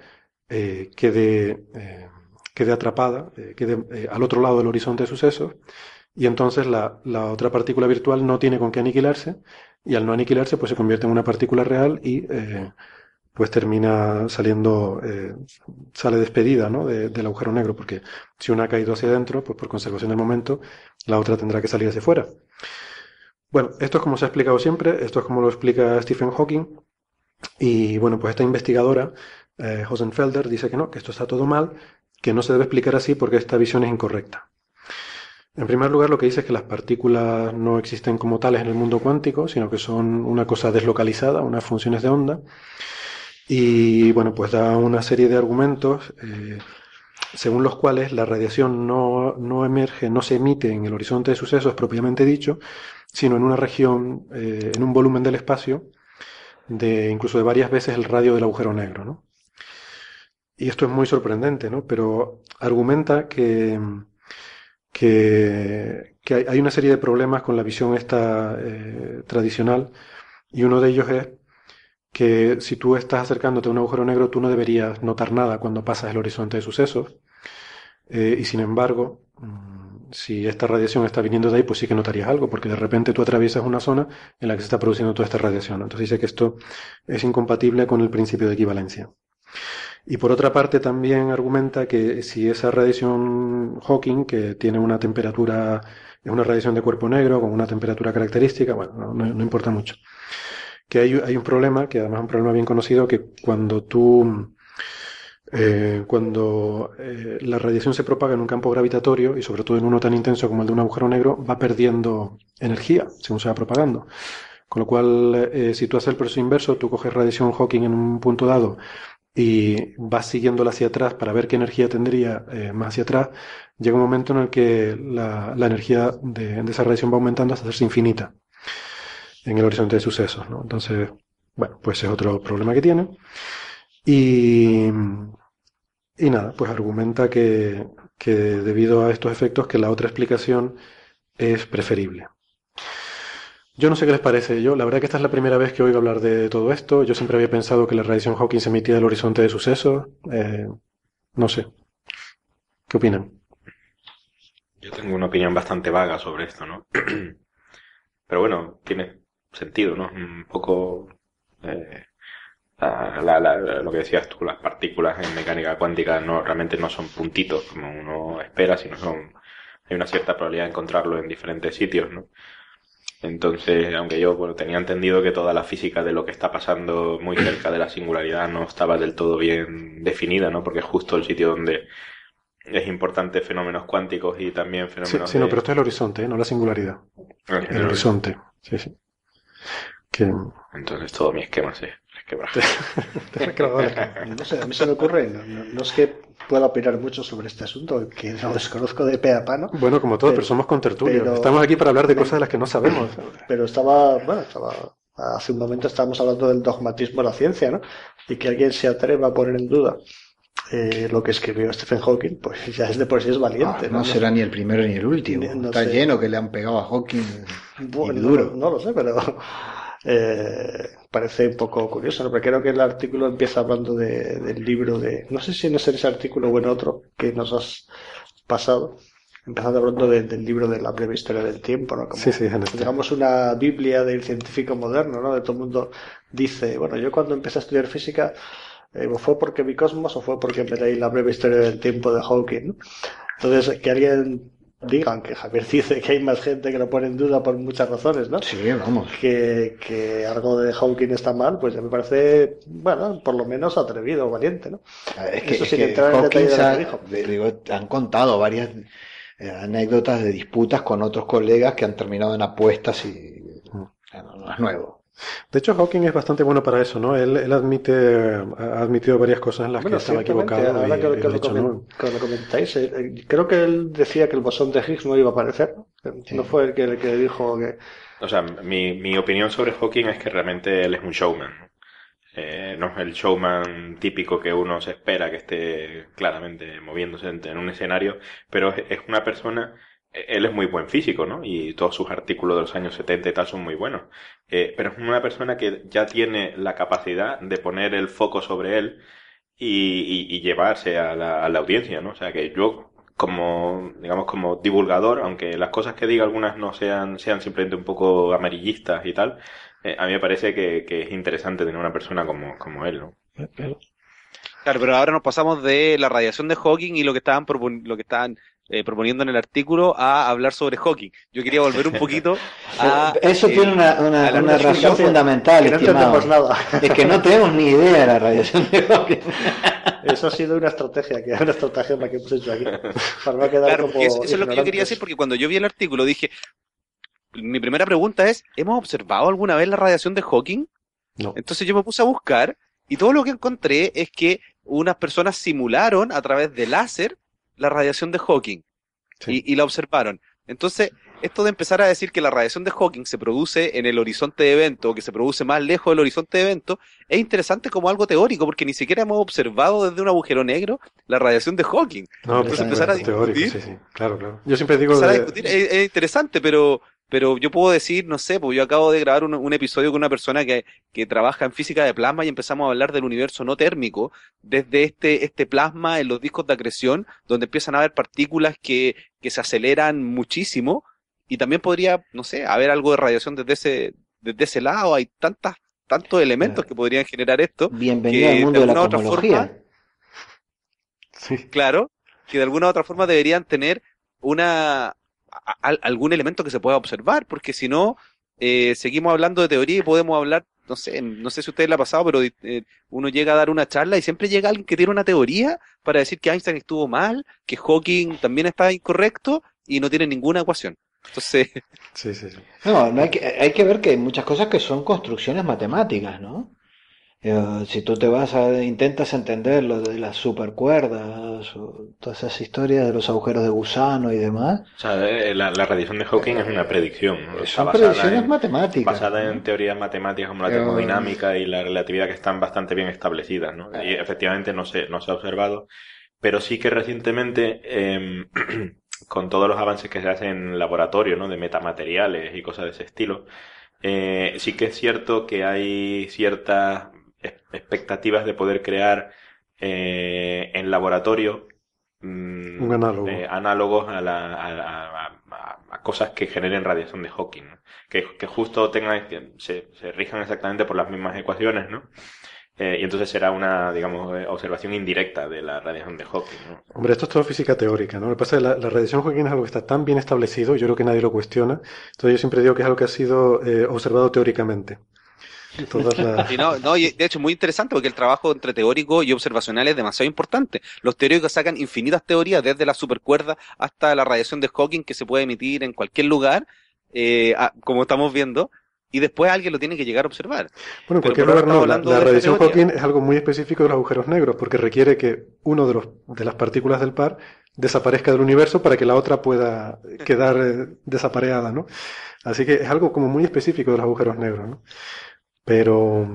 eh, quede, eh, quede atrapada, eh, quede al otro lado del horizonte de sucesos, y entonces la, la otra partícula virtual no tiene con qué aniquilarse, y al no aniquilarse, pues se convierte en una partícula real y pues termina saliendo, eh, sale despedida, ¿no? de- del agujero negro, porque si una ha caído hacia adentro, pues por conservación del momento, la otra tendrá que salir hacia afuera. Bueno, esto es como se ha explicado siempre, esto es como lo explica Stephen Hawking. Y bueno, pues esta investigadora, eh, Hosenfelder, dice que no, que esto está todo mal, que no se debe explicar así porque esta visión es incorrecta. En primer lugar, lo que dice es que las partículas no existen como tales en el mundo cuántico, sino que son una cosa deslocalizada, unas funciones de onda. Y bueno, pues da una serie de argumentos eh, según los cuales la radiación no, no emerge, no se emite en el horizonte de sucesos propiamente dicho, sino en una región, eh, en un volumen del espacio, de incluso de varias veces el radio del agujero negro, ¿no? Y esto es muy sorprendente, ¿no? Pero argumenta que, que, que hay, una serie de problemas con la visión esta eh, tradicional, y uno de ellos es que si tú estás acercándote a un agujero negro, tú no deberías notar nada cuando pasas el horizonte de sucesos. Eh, y sin embargo, mm, si esta radiación está viniendo de ahí, pues sí que notarías algo, porque de repente tú atraviesas una zona en la que se está produciendo toda esta radiación. Entonces dice que esto es incompatible con el principio de equivalencia. Y por otra parte también argumenta que si esa radiación Hawking, que tiene una temperatura, es una radiación de cuerpo negro con una temperatura característica, bueno, no, importa mucho. Que hay, un problema, que además es un problema bien conocido, que cuando tú, eh, cuando eh, la radiación se propaga en un campo gravitatorio, y sobre todo en uno tan intenso como el de un agujero negro, va perdiendo energía según se va propagando. Con lo cual, eh, si tú haces el proceso inverso, tú coges radiación Hawking en un punto dado y vas siguiéndola hacia atrás para ver qué energía tendría más hacia atrás, llega un momento en el que la, la energía de, de esa radiación va aumentando hasta hacerse infinita en el horizonte de sucesos, ¿no? Entonces, bueno, pues es otro problema que tiene. Y, y nada, pues argumenta que, que debido a estos efectos que la otra explicación es preferible. Yo no sé qué les parece. Yo, la verdad que esta es la primera vez que oigo hablar de todo esto. Yo siempre había pensado que la radiación Hawking se emitía del horizonte de sucesos. Eh, no sé. ¿Qué opinan? Yo tengo una opinión bastante vaga sobre esto, ¿no? (clears throat) Pero bueno, tiene sentido, ¿no? Un poco eh, la- la- la- lo que decías tú, las partículas en mecánica cuántica no realmente no son puntitos como uno espera, sino son hay una cierta probabilidad de encontrarlo en diferentes sitios, ¿no? Entonces, aunque yo bueno, tenía entendido que toda la física de lo que está pasando muy cerca de la singularidad no estaba del todo bien definida, ¿no? Porque es justo el sitio donde es importante fenómenos cuánticos y también Sí, fenómenos sí, no, de- pero esto es el horizonte, ¿eh? no la singularidad. Ah, El horizonte. Sí, sí. Que... Entonces todo mi esquema se (laughs) No sé, a mí se me ocurre, no, no- no es que pueda opinar mucho sobre este asunto, que lo desconozco de pe a pa, ¿no? Bueno, como todos, Pero- pero somos contertulios. pero- Estamos aquí para hablar de cosas de las que no sabemos. (laughs) Pero estaba, bueno, estaba, hace un momento estábamos hablando del dogmatismo de la ciencia, ¿no? Y que alguien se atreva a poner en duda eh, lo que escribió Stephen Hawking, pues (laughs) ya es de por sí es valiente. Ah, no, será ni el primero ni el último. No Está sé. lleno que le han pegado a Hawking. Bueno, y duro. No, no lo sé, pero eh, parece un poco curioso, ¿no? Porque creo que el artículo empieza hablando de- del libro de... No sé si no es en ese artículo o en otro que nos has pasado. Empezando hablando de- del libro de la breve historia del tiempo, ¿no? Como, Sí, sí, en este. digamos, una Biblia del científico moderno, ¿no? De todo el mundo dice, bueno, yo cuando empecé a estudiar física, eh, ¿o fue porque vi Cosmos o fue porque me leí la breve historia del tiempo de Hawking, ¿no? Entonces, que alguien diga, que Javier dice que hay más gente que lo pone en duda por muchas razones, ¿no? Sí, vamos. Que, que algo de Hawking está mal, pues ya me parece, bueno, por lo menos atrevido o valiente, ¿no? Es que, Eso es sin que entrar en detalle Hawking de lo ha- que dijo. de- digo, han contado varias eh, anécdotas de disputas con otros colegas que han terminado en apuestas y no es nuevo. De hecho, Hawking es bastante bueno para eso, ¿no? Él, él admite, ha admitido varias cosas en las Bueno, que estaba equivocado ahora y, que, lo, hecho, comen- ¿no? que lo comentáis, eh, eh, creo que él decía que el bosón de Higgs no iba a aparecer, ¿no? Sí. No fue el que, el que dijo que... O sea, mi, mi opinión sobre Hawking es que realmente él es un showman. ¿no? Eh, no es el showman típico que uno se espera que esté claramente moviéndose en, un escenario, pero es, una persona, él es muy buen físico, ¿no? Y todos sus artículos de los años 70 y tal son muy buenos. Eh, pero es una persona que ya tiene la capacidad de poner el foco sobre él y, y- y llevarse a la, a la audiencia, ¿no? O sea que yo como, digamos, como divulgador, aunque las cosas que diga algunas no sean, sean simplemente un poco amarillistas y tal, eh, a mí me parece que, que es interesante tener una persona como, como él, ¿no? Claro, pero ahora nos pasamos de la radiación de Hawking y lo que estaban, lo que estaban eh, proponiendo en el artículo a hablar sobre Hawking. Yo quería volver un poquito (laughs) a... Eso eh, tiene una, una- a la una razón fundamental, que no nada. Es que no tenemos ni idea de la radiación de Hawking. (laughs) Eso ha sido una estrategia, que es una estrategia la que hemos hecho aquí. Para no quedar Claro, como eso, eso es lo que yo quería decir, porque cuando yo vi el artículo dije, mi primera pregunta es, ¿hemos observado alguna vez la radiación de Hawking? No. Entonces yo me puse a buscar y todo lo que encontré es que unas personas simularon a través de láser la radiación de Hawking Sí. y, y la observaron. Entonces, esto de empezar a decir que la radiación de Hawking se produce en el horizonte de evento, o que se produce más lejos del horizonte de evento, es interesante como algo teórico, porque ni siquiera hemos observado desde un agujero negro la radiación de Hawking. No, Entonces, empezar a es teórico, discutir. sí, sí, claro, claro. Yo siempre digo empezar a de- discutir es, es interesante, pero, pero yo puedo decir, no sé, pues yo acabo de grabar un, un episodio con una persona que, que trabaja en física de plasma y empezamos a hablar del universo no térmico, desde este, este plasma en los discos de acreción, donde empiezan a haber partículas que, que se aceleran muchísimo, y también podría, no sé, haber algo de radiación desde ese, desde ese lado, hay tantas, tantos elementos que podrían generar esto, Bienvenido Que al mundo de de la otra forma- sí. claro, que de alguna u otra forma deberían tener una a- a- algún elemento que se pueda observar, porque si no, eh, seguimos hablando de teoría y podemos hablar, no sé, no sé si a ustedes le ha pasado, pero eh, uno llega a dar una charla y siempre llega alguien que tiene una teoría para decir que Einstein estuvo mal, que Hawking también está incorrecto y no tiene ninguna ecuación. Entonces, Sí, sí, sí. No, no hay que, hay que ver que hay muchas cosas que son construcciones matemáticas, ¿no? Eh, si tú te vas a, intentas entender lo de las supercuerdas, o todas esas historias de los agujeros de gusano y demás, O sea, eh, la, la radiación de Hawking es una predicción, ¿no? Son predicciones en- matemáticas. basada ¿no? en teorías matemáticas como la Pero- termodinámica y la relatividad que están bastante bien establecidas, ¿no? Y efectivamente no se, no se ha observado, pero sí que recientemente, em, (clears throat) con todos los avances que se hacen en laboratorio, ¿no? De metamateriales y cosas de ese estilo, eh, sí que es cierto que hay ciertas expectativas de poder crear eh, en laboratorio mm, Un análogo. eh, análogos a, la- a- a- a- a cosas que generen radiación de Hawking, ¿no? que, que justo tengan, que se, se rijan exactamente por las mismas ecuaciones, ¿no? Eh, y entonces será una, digamos, observación indirecta de la radiación de Hawking, ¿no? Hombre, esto es todo física teórica, ¿no? Lo que pasa es que la, la radiación Hawking es algo que está tan bien establecido, yo creo que nadie lo cuestiona. Entonces yo siempre digo que es algo que ha sido eh, observado teóricamente. Todas las... (laughs) Y no, no, y de hecho es muy interesante porque el trabajo entre teórico y observacional es demasiado importante. Los teóricos sacan infinitas teorías, desde la supercuerda hasta la radiación de Hawking que se puede emitir en cualquier lugar, eh, a- como estamos viendo, y después alguien lo tiene que llegar a observar. Bueno, en Pero cualquier por ahora lugar no. La, la radiación. Hawking es algo muy específico de los agujeros negros, porque requiere que uno de los de las partículas del par desaparezca del universo para que la otra pueda quedar eh, desapareada, ¿no? Así que es algo como muy específico de los agujeros negros, ¿no? Pero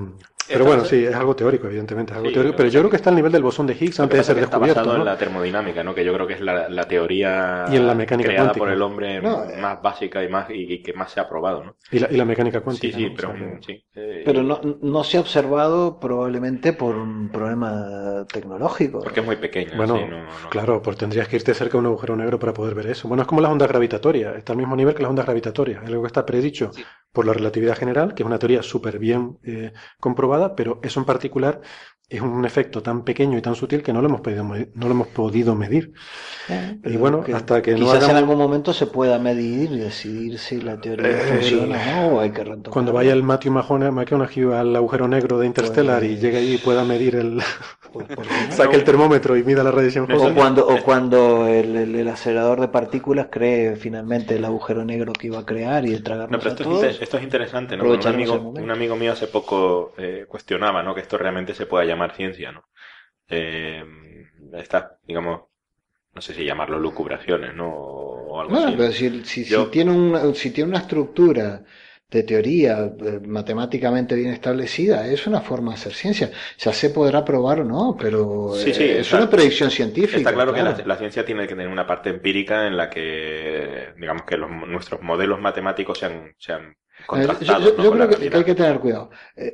Pero bueno, sí, es algo teórico, evidentemente, es algo Sí, teórico. Pero yo creo que está al nivel del bosón de Higgs antes de ser es que está descubierto. basado ¿no? en la termodinámica, ¿no? Que yo creo que es la, la teoría Y en la mecánica creada cuántica. por el hombre No, eh. más básica y más y, y que más se ha probado, ¿no? Y la, y la mecánica Sí, cuántica. sí, ¿no? pero O sea sí. eh, Pero no, no se ha observado probablemente por un problema tecnológico. porque es muy pequeño. Bueno, sí, no- no- claro, pues tendrías que irte cerca de un agujero negro para poder ver eso. Bueno, es como las ondas gravitatorias, está al mismo nivel que las ondas gravitatorias, es algo que está predicho Sí. por la relatividad general, que es una teoría súper bien eh, comprobada, pero eso en particular es un efecto tan pequeño y tan sutil que no lo hemos podido, me- no lo hemos podido medir. Eh, Y bueno, que hasta que no quizás en hagamos- algún momento se pueda medir y decidir si la teoría Eh, funciona o no, o hay que retomarla. Cuando vaya el Matthew McConaughey al agujero negro de Interstellar y Pues- llegue allí y pueda medir el... Pues, (laughs) ¿por qué no? saque el termómetro y mida la radiación No, O cuando, o cuando el, el- el acelerador de partículas cree finalmente el agujero negro que iba a crear y No, tragarnos pero a esto es, inter- esto es interesante, ¿no? Un amigo, un amigo mío hace poco eh, cuestionaba, ¿no? Que esto realmente se pueda llamar ciencia, ¿no? Eh, estas, digamos, no sé si llamarlo lucubraciones, ¿no? O algo Bueno, así. pero si, si, si tiene una, si tiene una estructura de teoría eh, matemáticamente bien establecida, es una forma de hacer ciencia. Ya se podrá probar o no, pero Sí, eh, sí, es una predicción científica. Está claro que la, la ciencia tiene que tener una parte empírica en la que, digamos, que los- nuestros modelos matemáticos sean, sean yo, creo que, hay que tener cuidado.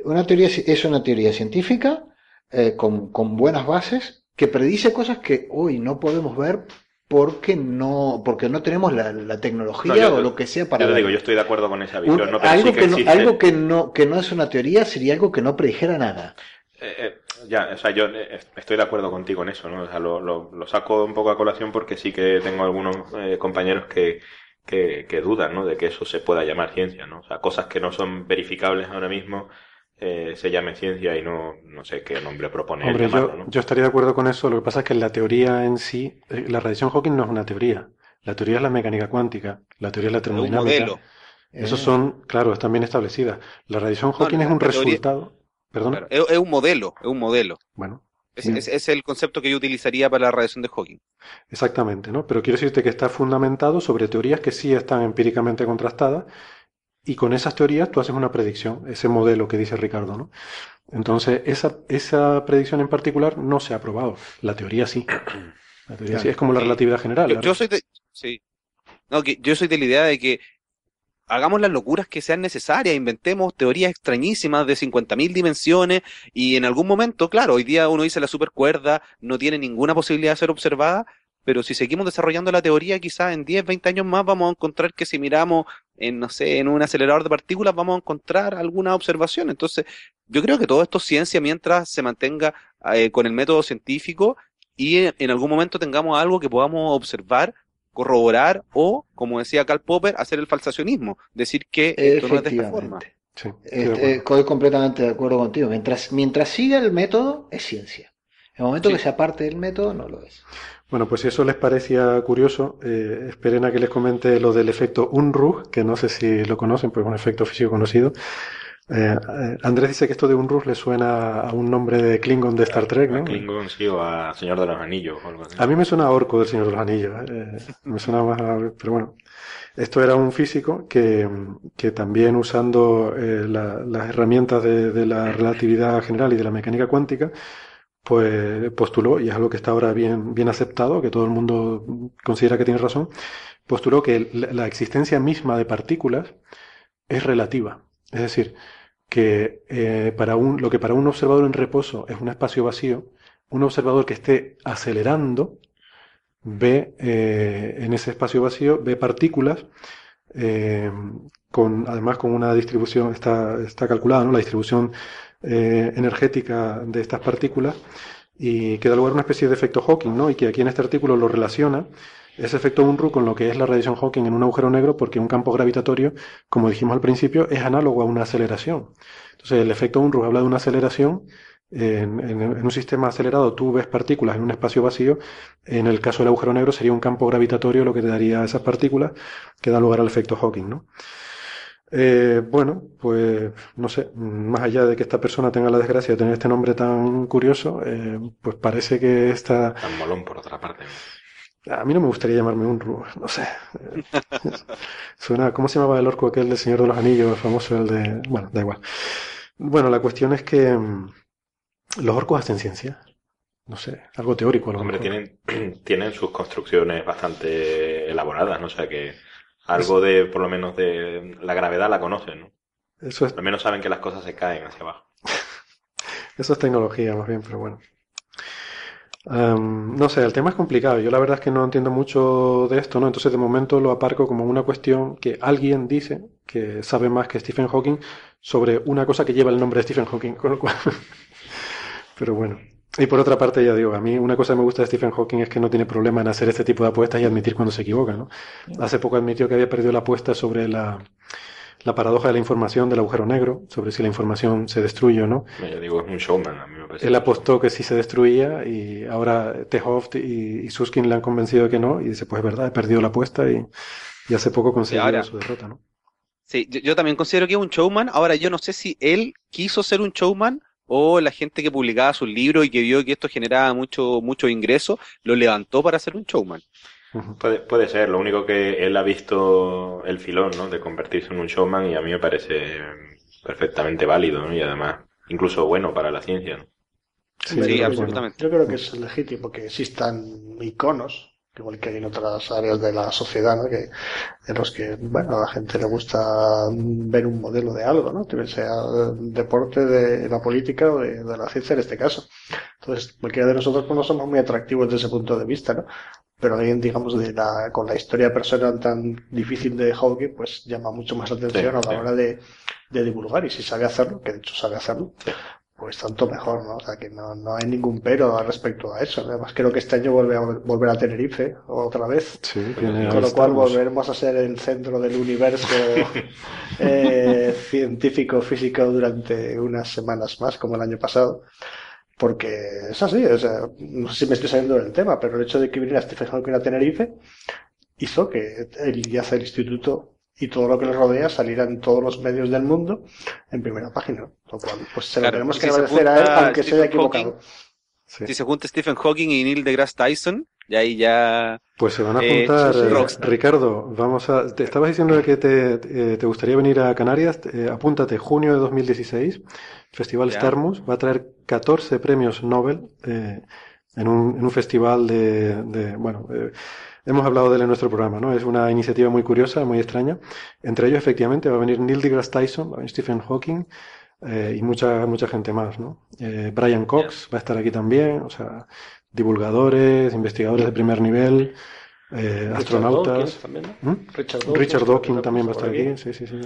Una teoría es una teoría científica eh, con, con buenas bases que predice cosas que hoy no podemos ver porque no, porque no tenemos la, la tecnología No, yo o lo que sea para Yo te digo, yo estoy de acuerdo con esa Un- visión, algo, sí que que no, algo que no, que no es una teoría sería algo que no predijera nada. Eh, eh, ya, o sea, yo estoy de acuerdo contigo en eso, ¿no? O sea, lo, lo- lo saco un poco a colación porque sí que tengo algunos eh, compañeros que, que, que dudan, ¿no? De que eso se pueda llamar ciencia, ¿no? O sea, cosas que no son verificables ahora mismo eh, se llame ciencia y no, no sé qué nombre propone Hombre, llamarlo, yo, ¿no? yo estaría de acuerdo con eso. Lo que pasa es que la teoría en sí, eh, la radiación Hawking no es una teoría. La teoría es la mecánica cuántica, la teoría es la Es un termodinámica. modelo. Esos Eh, son, claro, están bien establecidas. La radiación Hawking es un teoría- resultado. ¿Perdón? Claro, es, es un modelo, es un modelo. Bueno, es- es el concepto que yo utilizaría para la radiación de Hawking. exactamente, ¿no? Pero quiero decirte que está fundamentado sobre teorías que sí están empíricamente contrastadas y con esas teorías tú haces una predicción, ese modelo que dice Ricardo, ¿no? Entonces, esa, esa predicción en particular no se ha probado. La teoría sí. La teoría sí. Es como la relatividad general. Yo soy de, sí. No, que yo soy de la idea de que hagamos las locuras que sean necesarias, inventemos teorías extrañísimas de 50.000 dimensiones y en algún momento, claro, hoy día uno dice la supercuerda no tiene ninguna posibilidad de ser observada, pero si seguimos desarrollando la teoría, quizás en 10, 20 años más vamos a encontrar que si miramos en, no sé, en un acelerador de partículas vamos a encontrar alguna observación. Entonces, yo creo que todo esto es ciencia mientras se mantenga eh, con el método científico y en, en algún momento tengamos algo que podamos observar, corroborar o, como decía Karl Popper, hacer el falsacionismo, decir que esto no es de esta forma. Sí, Este, estoy completamente de acuerdo contigo. Mientras, mientras siga el método, es ciencia. En el momento Sí. que se aparte del método, no lo es. Bueno, pues si eso les parecía curioso, eh, esperen a que les comente lo del efecto Unruh, que no sé si lo conocen, pues es un efecto físico conocido. Eh, eh, Andrés dice que esto de Unruh le suena a un nombre de Klingon de Star Trek, A ¿no? Klingon, sí, o a Señor de los Anillos o algo así. A mí me suena a Orco del Señor de los Anillos, eh, me suena más a... Pero bueno, esto era un físico que, que también usando eh, la- las herramientas de, de la relatividad general y de la mecánica cuántica, pues postuló, y es algo que está ahora bien, bien aceptado, que todo el mundo considera que tiene razón, postuló que la, existencia misma de partículas es relativa. Es decir, que eh, para un, lo que para un observador en reposo es un espacio vacío, un observador que esté acelerando ve eh, en ese espacio vacío, ve partículas, eh, con, además con una distribución, está, está calculada, ¿no? La distribución eh, energética de estas partículas y que da lugar a una especie de efecto Hawking, ¿no? Y que aquí en este artículo lo relaciona ese efecto Unruh con lo que es la radiación Hawking en un agujero negro, porque un campo gravitatorio, como dijimos al principio, es análogo a una aceleración. Entonces, el efecto Unruh habla de una aceleración. En, en- un sistema acelerado tú ves partículas en un espacio vacío. En el caso del agujero negro sería un campo gravitatorio lo que te daría esas partículas que da lugar al efecto Hawking, ¿no? Eh, bueno, pues no sé, más allá de que esta persona tenga la desgracia de tener este nombre tan curioso, eh, pues parece que esta... Tan molón, por otra parte. A mí no me gustaría llamarme un Ru, no sé. (laughs) Suena, ¿cómo se llamaba el orco aquel del Señor de los Anillos, famoso, el de... Bueno, da igual. Bueno, la cuestión es que mm, los orcos hacen ciencia. No sé, algo teórico a lo Hombre, mejor. tienen, (clears throat) tienen sus construcciones bastante elaboradas, ¿no? O sea que algo de, por lo menos de la gravedad la conocen, ¿no? Eso es, Al menos saben que las cosas se caen hacia abajo. (laughs) eso es tecnología más bien, pero bueno. No sé, el tema es complicado. Yo la verdad es que no entiendo mucho de esto, ¿no? Entonces de momento lo aparco como una cuestión que alguien dice que sabe más que Stephen Hawking sobre una cosa que lleva el nombre de Stephen Hawking, con lo cual... (laughs) Pero bueno. Y por otra parte, ya digo, a mí una cosa que me gusta de Stephen Hawking es que no tiene problema en hacer este tipo de apuestas y admitir cuando se equivoca, ¿no? Hace poco admitió que había perdido la apuesta sobre la, la paradoja de la información del agujero negro, sobre si la información se destruye o no. Yo digo, es un showman, a mí me parece. Él apostó que sí se destruía y ahora Tehoft y, y Susskind le han convencido de que no y dice, pues es verdad, he perdido la apuesta y, y hace poco consiguió ahora- su derrota, ¿no? Sí, yo, yo también considero que es un showman. Ahora, yo no sé si él quiso ser un showman o la gente que publicaba sus libros y que vio que esto generaba mucho, mucho ingreso, lo levantó para ser un showman. Puede, puede ser, lo único que él ha visto el filón, ¿no? De convertirse en un showman y a mí me parece perfectamente válido, ¿no? Y además, incluso bueno para la ciencia, ¿no? Sí, absolutamente. Yo creo que es legítimo que existan iconos, igual que hay en otras áreas de la sociedad, ¿no? Que, en los que, bueno, a la gente le gusta ver un modelo de algo, ¿no? Que sea el deporte, de la política o de, de la ciencia en este caso. Entonces, cualquiera de nosotros pues, no somos muy atractivos desde ese punto de vista, ¿no? Pero alguien, digamos, de la, con la historia personal tan difícil de Hawking, pues llama mucho más la atención Sí, a la sí. hora de, de divulgar. Y si sabe hacerlo, que de hecho sabe hacerlo, pues tanto mejor, ¿no? O sea, que no, no hay ningún pero respecto a eso. Además, creo que este año vuelve a volver a Tenerife otra vez. Sí, Con lo cual volveremos a ser el centro del universo (laughs) eh, científico físico durante unas semanas más, como el año pasado. Porque es así, o sea, no sé si me estoy saliendo del tema, pero el hecho de que viniera Stephen Hawking a Tenerife hizo que él y hace el instituto y todo lo que le rodea saliera en todos los medios del mundo en primera página. Lo cual, pues se lo Claro, tenemos y que si se agradecer a él, junta aunque se Stephen haya equivocado. Sí. Si se junta Stephen Hawking y Neil deGrasse Tyson, y ahí ya... Pues se van a Eh, juntar, sí, sí. eh. Ricardo, vamos a, te estabas diciendo que te, eh, te gustaría venir a Canarias, eh, apúntate, junio de 2016, Festival Ya. Starmus, va a traer 14 premios Nobel eh, en un, en un festival de, de- bueno, eh, hemos hablado de él en nuestro programa, ¿no? Es una iniciativa muy curiosa, muy extraña. Entre ellos, efectivamente, va a venir Neil deGrasse Tyson, va a venir Stephen Hawking eh, y mucha, mucha gente más, ¿no? Eh, Brian Cox va a estar aquí también, o sea, divulgadores, investigadores de primer nivel, eh, Richard astronautas. Dawkins también, ¿no? ¿Mm? Richard Dawkins, Richard Dawkins que también va a estar aquí, sí, sí, sí.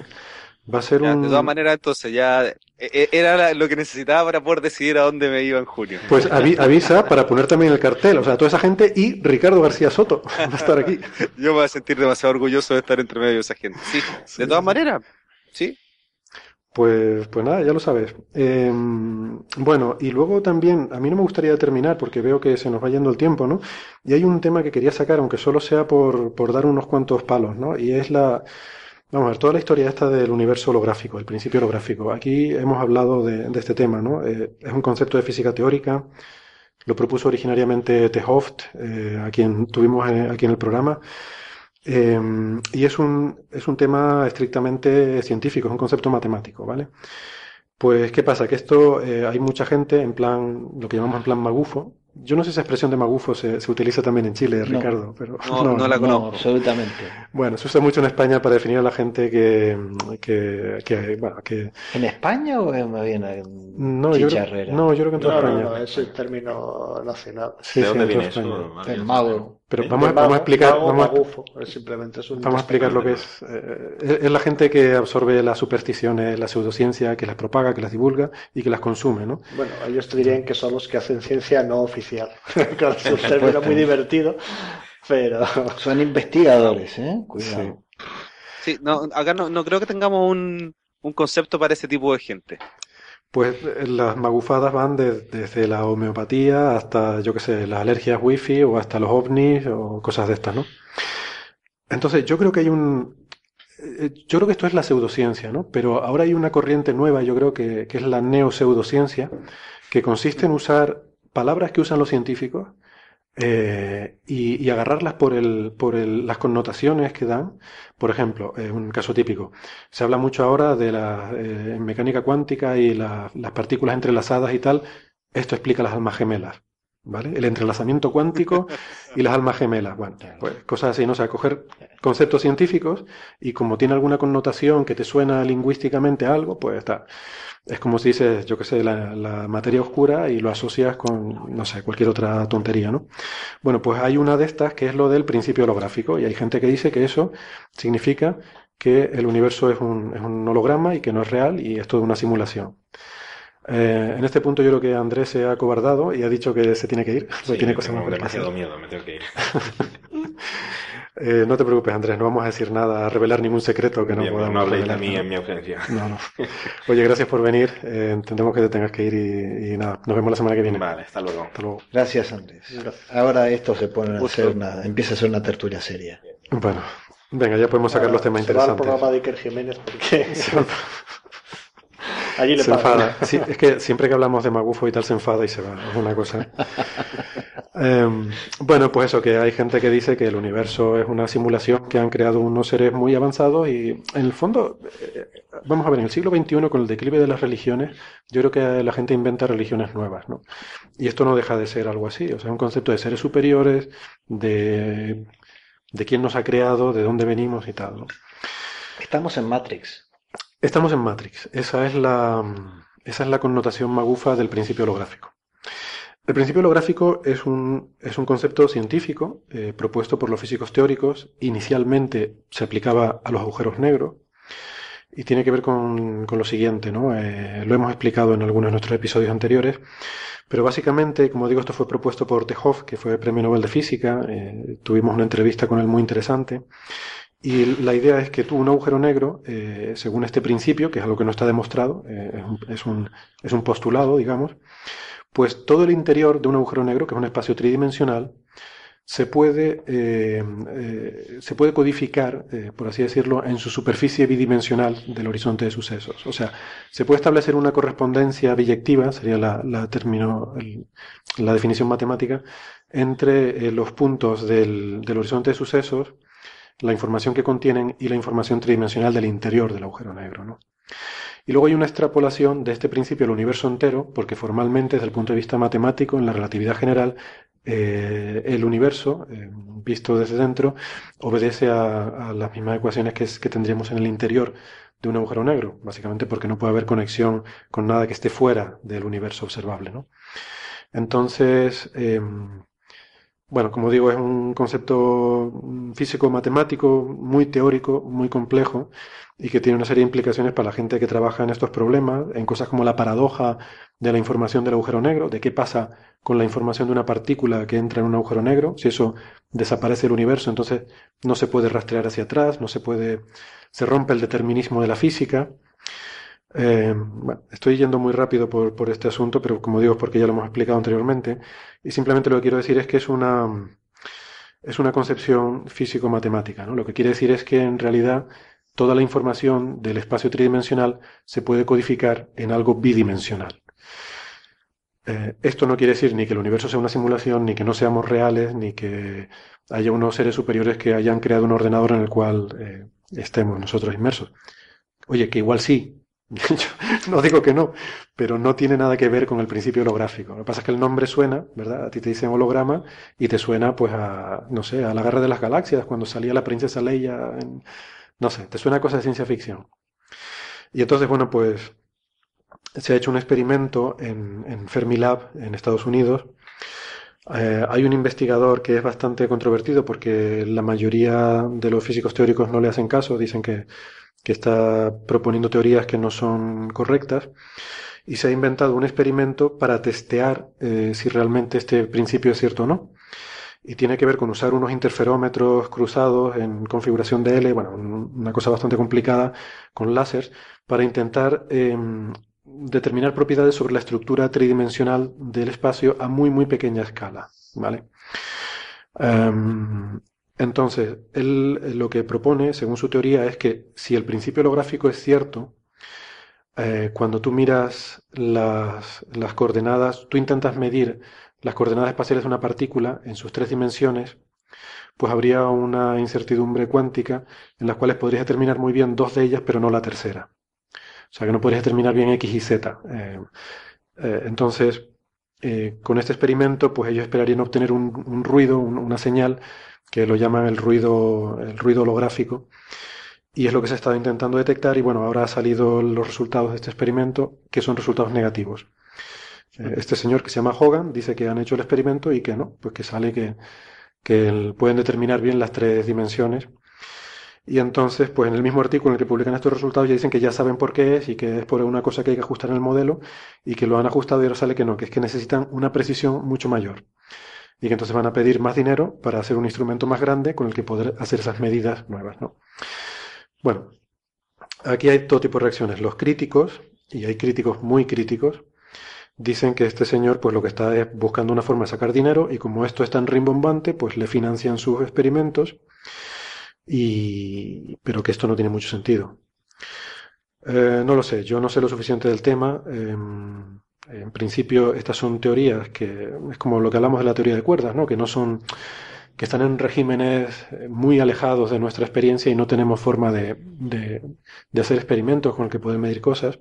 Va a ser ya, un... de todas maneras, entonces ya eh, eh, era lo que necesitaba para poder decidir a dónde me iba en junio. Pues avi- (laughs) avisa para poner también el cartel, o sea, toda esa gente y Ricardo García Soto (laughs) va a estar aquí. (laughs) Yo me voy a sentir demasiado orgulloso de estar entre medio de esa gente. Sí, Sí. de todas maneras, sí. Pues, pues nada, ya lo sabes. Eh, bueno, y luego también, a mí no me gustaría terminar porque veo que se nos va yendo el tiempo, ¿no? Y hay un tema que quería sacar, aunque solo sea por, por dar unos cuantos palos, ¿no? Y es la, vamos a ver, toda la historia esta del universo holográfico, el principio holográfico. Aquí hemos hablado de, este tema, ¿no? Eh, es un concepto de física teórica, lo propuso originariamente Tehoft, eh, a quien tuvimos aquí en el programa. Eh, y es un, es un tema estrictamente científico, es un concepto matemático, ¿vale? Pues, ¿qué pasa? Que esto eh, hay mucha gente en plan, lo que llamamos en plan magufo. Yo no sé si esa expresión de magufo se, se utiliza también en Chile, No. Ricardo, pero No, (laughs) no la No, conozco. absolutamente. bueno, se usa mucho en España para definir a la gente que, que, que, bueno, que ¿En España o es más bien en no, yo creo, chicharrera? no, yo creo que en toda No, no, España. no, es el término nacional. Sí, ¿De sí, dónde en toda viene España. eso? Mario? El mago. Pero De vamos, a- mago- vamos a explicar, mago vamos a, magufo, es simplemente es un Vamos a explicar lo que es. eh, es es la gente que absorbe las supersticiones, la pseudociencia, que las propaga, que las divulga y que las consume, ¿no? Bueno, ellos te dirían que son los que hacen ciencia no oficial. Claro, es un término muy divertido, pero Son investigadores, ¿eh? Cuidado. Sí, no, acá no, no creo que tengamos un, un concepto para ese tipo de gente. Pues las magufadas van de- desde la homeopatía hasta, yo qué sé, las alergias wifi o hasta los ovnis o cosas de estas, ¿no? Entonces, yo creo que hay un... eh, Yo creo que esto es la pseudociencia, ¿no? Pero ahora hay una corriente nueva, yo creo que, que es la neopseudociencia, que consiste en usar palabras que usan los científicos eh, y, y agarrarlas por, el, por el- las connotaciones que dan. Por ejemplo, eh, un caso típico. Se habla mucho ahora de la eh, mecánica cuántica y la- las partículas entrelazadas y tal. Esto explica las almas gemelas. ¿Vale? El entrelazamiento cuántico (laughs) y las almas gemelas. Bueno, pues cosas así, ¿no? O sea, coger conceptos científicos y como tiene alguna connotación que te suena lingüísticamente a algo, pues está. Es como si dices, yo qué sé, la, la materia oscura y lo asocias con, no sé, cualquier otra tontería, ¿no? Bueno, pues hay una de estas que es lo del principio holográfico y hay gente que dice que eso significa que el universo es un, es un holograma y que no es real y es toda una simulación. Eh, en este punto yo creo que Andrés se ha acobardado y ha dicho que se tiene que ir, (laughs) Sí, tiene cosas hacer. demasiado miedo, me tengo que ir. (laughs) Eh, no te preocupes, Andrés, no vamos a decir nada, a revelar ningún secreto que no Bien, podamos no habléis de mí ¿no? en mi ausencia. No, no. Oye, gracias por venir. Eh, entendemos que te tengas que ir y, y nada, nos vemos la semana que viene. Vale, hasta luego. Hasta luego. Gracias, Andrés. Ahora esto se pone a ser una, empieza a ser una tertulia seria. Bueno, venga, ya podemos sacar los temas Se va interesantes. programa de Iker Jiménez porque (laughs) allí le Se pagan. enfada. Sí, es que siempre que hablamos de Magufo y tal se enfada y se va. Es una cosa. (laughs) Em, bueno, pues eso, que hay gente que dice que el universo es una simulación que han creado unos seres muy avanzados y en el fondo, eh, vamos a ver, en el siglo XXI con el declive de las religiones, yo creo que la gente inventa religiones nuevas, ¿no? Y esto no deja de ser algo así, o sea, un concepto de seres superiores, de, de quién nos ha creado, de dónde venimos y tal, ¿no? Estamos en Matrix. Estamos en Matrix. Esa es la, esa es la connotación magufa del principio holográfico. El principio holográfico es un, es un concepto científico eh, propuesto por los físicos teóricos. Inicialmente se aplicaba a los agujeros negros y tiene que ver con, con lo siguiente, ¿no? Eh, lo hemos explicado en algunos de nuestros episodios anteriores, pero básicamente, como digo, esto fue propuesto por Tejoff, que fue premio Nobel de Física. eh, tuvimos una entrevista con él muy interesante. Y la idea es que tú, un agujero negro, eh, según este principio, que es algo que no está demostrado, eh, es, un, es, un, postulado, digamos, pues todo el interior de un agujero negro, que es un espacio tridimensional, se puede, eh, se puede codificar, por así decirlo, en su superficie bidimensional del horizonte de sucesos. O sea, se puede establecer una correspondencia biyectiva, sería la, la, la definición matemática, entre los puntos del, del horizonte de sucesos, la información que contienen y la información tridimensional del interior del agujero negro, ¿no? Y luego hay una extrapolación de este principio al universo entero, porque formalmente, desde el punto de vista matemático, en la relatividad general, eh, el universo, eh, visto desde dentro, obedece a, las mismas ecuaciones que, es- que tendríamos en el interior de un agujero negro, básicamente porque no puede haber conexión con nada que esté fuera del universo observable, ¿no? Entonces, em, bueno, como digo, es un concepto físico-matemático muy teórico, muy complejo y que tiene una serie de implicaciones para la gente que trabaja en estos problemas, en cosas como la paradoja de la información del agujero negro, de qué pasa con la información de una partícula que entra en un agujero negro, si eso desaparece el universo, entonces no se puede rastrear hacia atrás, no se puede, se rompe el determinismo de la física. Eh, estoy yendo muy rápido por, por este asunto, pero como digo, porque ya lo hemos explicado anteriormente. Y simplemente lo que quiero decir es que es una, es una concepción físico-matemática, ¿no? Lo que quiere decir es que en realidad toda la información del espacio tridimensional se puede codificar en algo bidimensional. Eh, esto no quiere decir ni que el universo sea una simulación, ni que no seamos reales, ni que haya unos seres superiores que hayan creado un ordenador en el cual eh, estemos nosotros inmersos. Oye, que igual sí. (laughs) No digo que no, pero no tiene nada que ver con el principio holográfico. Lo que pasa es que el nombre suena, ¿verdad? A ti te dicen holograma y te suena, pues, a, no sé, a la guerra de las galaxias, cuando salía la princesa Leia, no sé, te suena a cosas de ciencia ficción. Y entonces, bueno, pues, se ha hecho un experimento en, en Fermilab, en Estados Unidos. Eh, hay un investigador que es bastante controvertido porque la mayoría de los físicos teóricos no le hacen caso, dicen que, que está proponiendo teorías que no son correctas y se ha inventado un experimento para testear eh, si realmente este principio es cierto o no. Y tiene que ver con usar unos interferómetros cruzados en configuración de L, bueno, un- una cosa bastante complicada con láseres, para intentar em, determinar propiedades sobre la estructura tridimensional del espacio a muy, muy pequeña escala, ¿vale? Em, entonces, él eh, lo que propone, según su teoría, es que si el principio holográfico es cierto, eh, cuando tú miras las, las coordenadas, tú intentas medir las coordenadas espaciales de una partícula en sus tres dimensiones, pues habría una incertidumbre cuántica en las cuales podrías determinar muy bien dos de ellas, pero no la tercera. O sea que no podrías determinar bien X y Z. Eh, entonces, con este experimento, pues ellos esperarían obtener un, ruido, un- una señal, que lo llaman el ruido, el ruido holográfico, y es lo que se ha estado intentando detectar, y bueno, ahora han salido los resultados de este experimento, que son resultados negativos. Eh, Este señor que se llama Hogan dice que han hecho el experimento y que no, pues que sale que, que pueden determinar bien las tres dimensiones. Y entonces, pues en el mismo artículo en el que publican estos resultados ya dicen que ya saben por qué es y que es por una cosa que hay que ajustar en el modelo y que lo han ajustado y ahora sale que no, que es que necesitan una precisión mucho mayor. Y que entonces van a pedir más dinero para hacer un instrumento más grande con el que poder hacer esas medidas nuevas, ¿no? Bueno, aquí hay todo tipo de reacciones. Los críticos, y hay críticos muy críticos, dicen que este señor pues lo que está es buscando una forma de sacar dinero y como esto es tan rimbombante, pues le financian sus experimentos y pero que esto no tiene mucho sentido. Eh, no lo sé, yo no sé lo suficiente del tema. em, en principio, estas son teorías que es como lo que hablamos de la teoría de cuerdas, ¿no? Que no son, que están en regímenes eh, muy alejados de nuestra experiencia y no tenemos forma de, de, de hacer experimentos con el que poder medir cosas.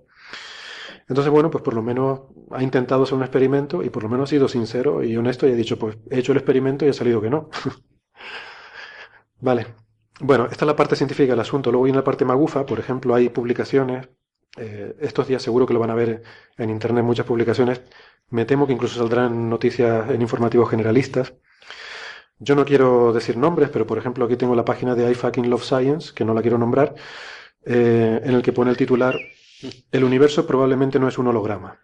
Entonces, bueno, pues por lo menos ha intentado hacer un experimento y por lo menos ha sido sincero y honesto y ha dicho, pues he hecho el experimento y ha salido que no. (laughs) Vale. Bueno, esta es la parte científica del asunto. Luego viene la parte magufa, por ejemplo, hay publicaciones. Eh, estos días seguro que lo van a ver en internet muchas publicaciones. Me temo que incluso saldrán noticias en informativos generalistas. Yo no quiero decir nombres, pero por ejemplo aquí tengo la página de I fucking love science, que no la quiero nombrar, eh, en el que pone el titular El universo probablemente no es un holograma.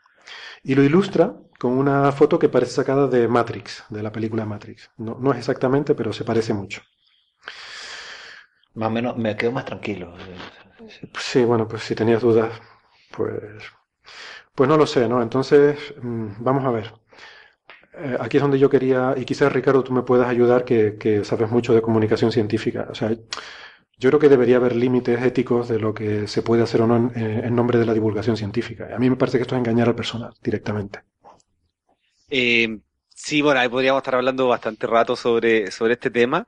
Y lo ilustra con una foto que parece sacada de Matrix, de la película Matrix. No, no es exactamente, pero se parece mucho. Más o menos me quedo más tranquilo. Sí, bueno, pues si tenías dudas, pues, pues no lo sé, ¿no? Entonces, mm, vamos a ver. Eh, aquí es donde yo quería, y quizás Ricardo tú me puedas ayudar, que, que sabes mucho de comunicación científica. O sea, yo creo que debería haber límites éticos de lo que se puede hacer o no en, eh, en nombre de la divulgación científica. A mí me parece que esto es engañar al personal directamente. Eh, sí, bueno, ahí podríamos estar hablando bastante rato sobre, sobre este tema,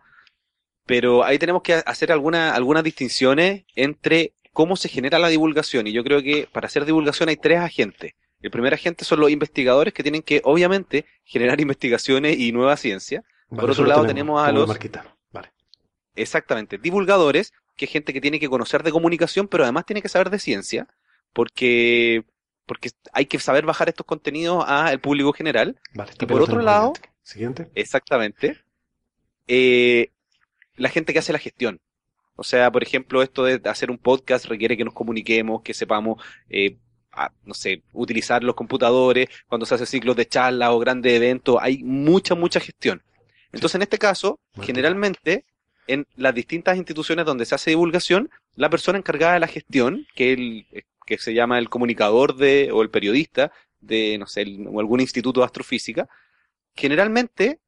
pero ahí tenemos que hacer alguna, algunas distinciones entre cómo se genera la divulgación. Y yo creo que para hacer divulgación hay tres agentes. El primer agente son los investigadores que tienen que, obviamente, generar (laughs) investigaciones y nueva ciencia. Vale, Por otro lado tenemos a los-. Vale. Exactamente, divulgadores, que es gente que tiene que conocer de comunicación, pero además tiene que saber de ciencia, porque, porque hay que saber bajar estos contenidos al público general. Vale, Y por otro lado. Siguiente. Exactamente. Eh, la gente que hace la gestión. O sea, por ejemplo, esto de hacer un podcast requiere que nos comuniquemos, que sepamos, eh, a- no sé, utilizar los computadores, cuando se hace ciclos de charla o grandes eventos, hay mucha, mucha gestión. Entonces, en este caso, Bueno. generalmente, en las distintas instituciones donde se hace divulgación, la persona encargada de la gestión, que, el, que se llama el comunicador de, o el periodista de, no sé, el- o algún instituto de astrofísica, generalmente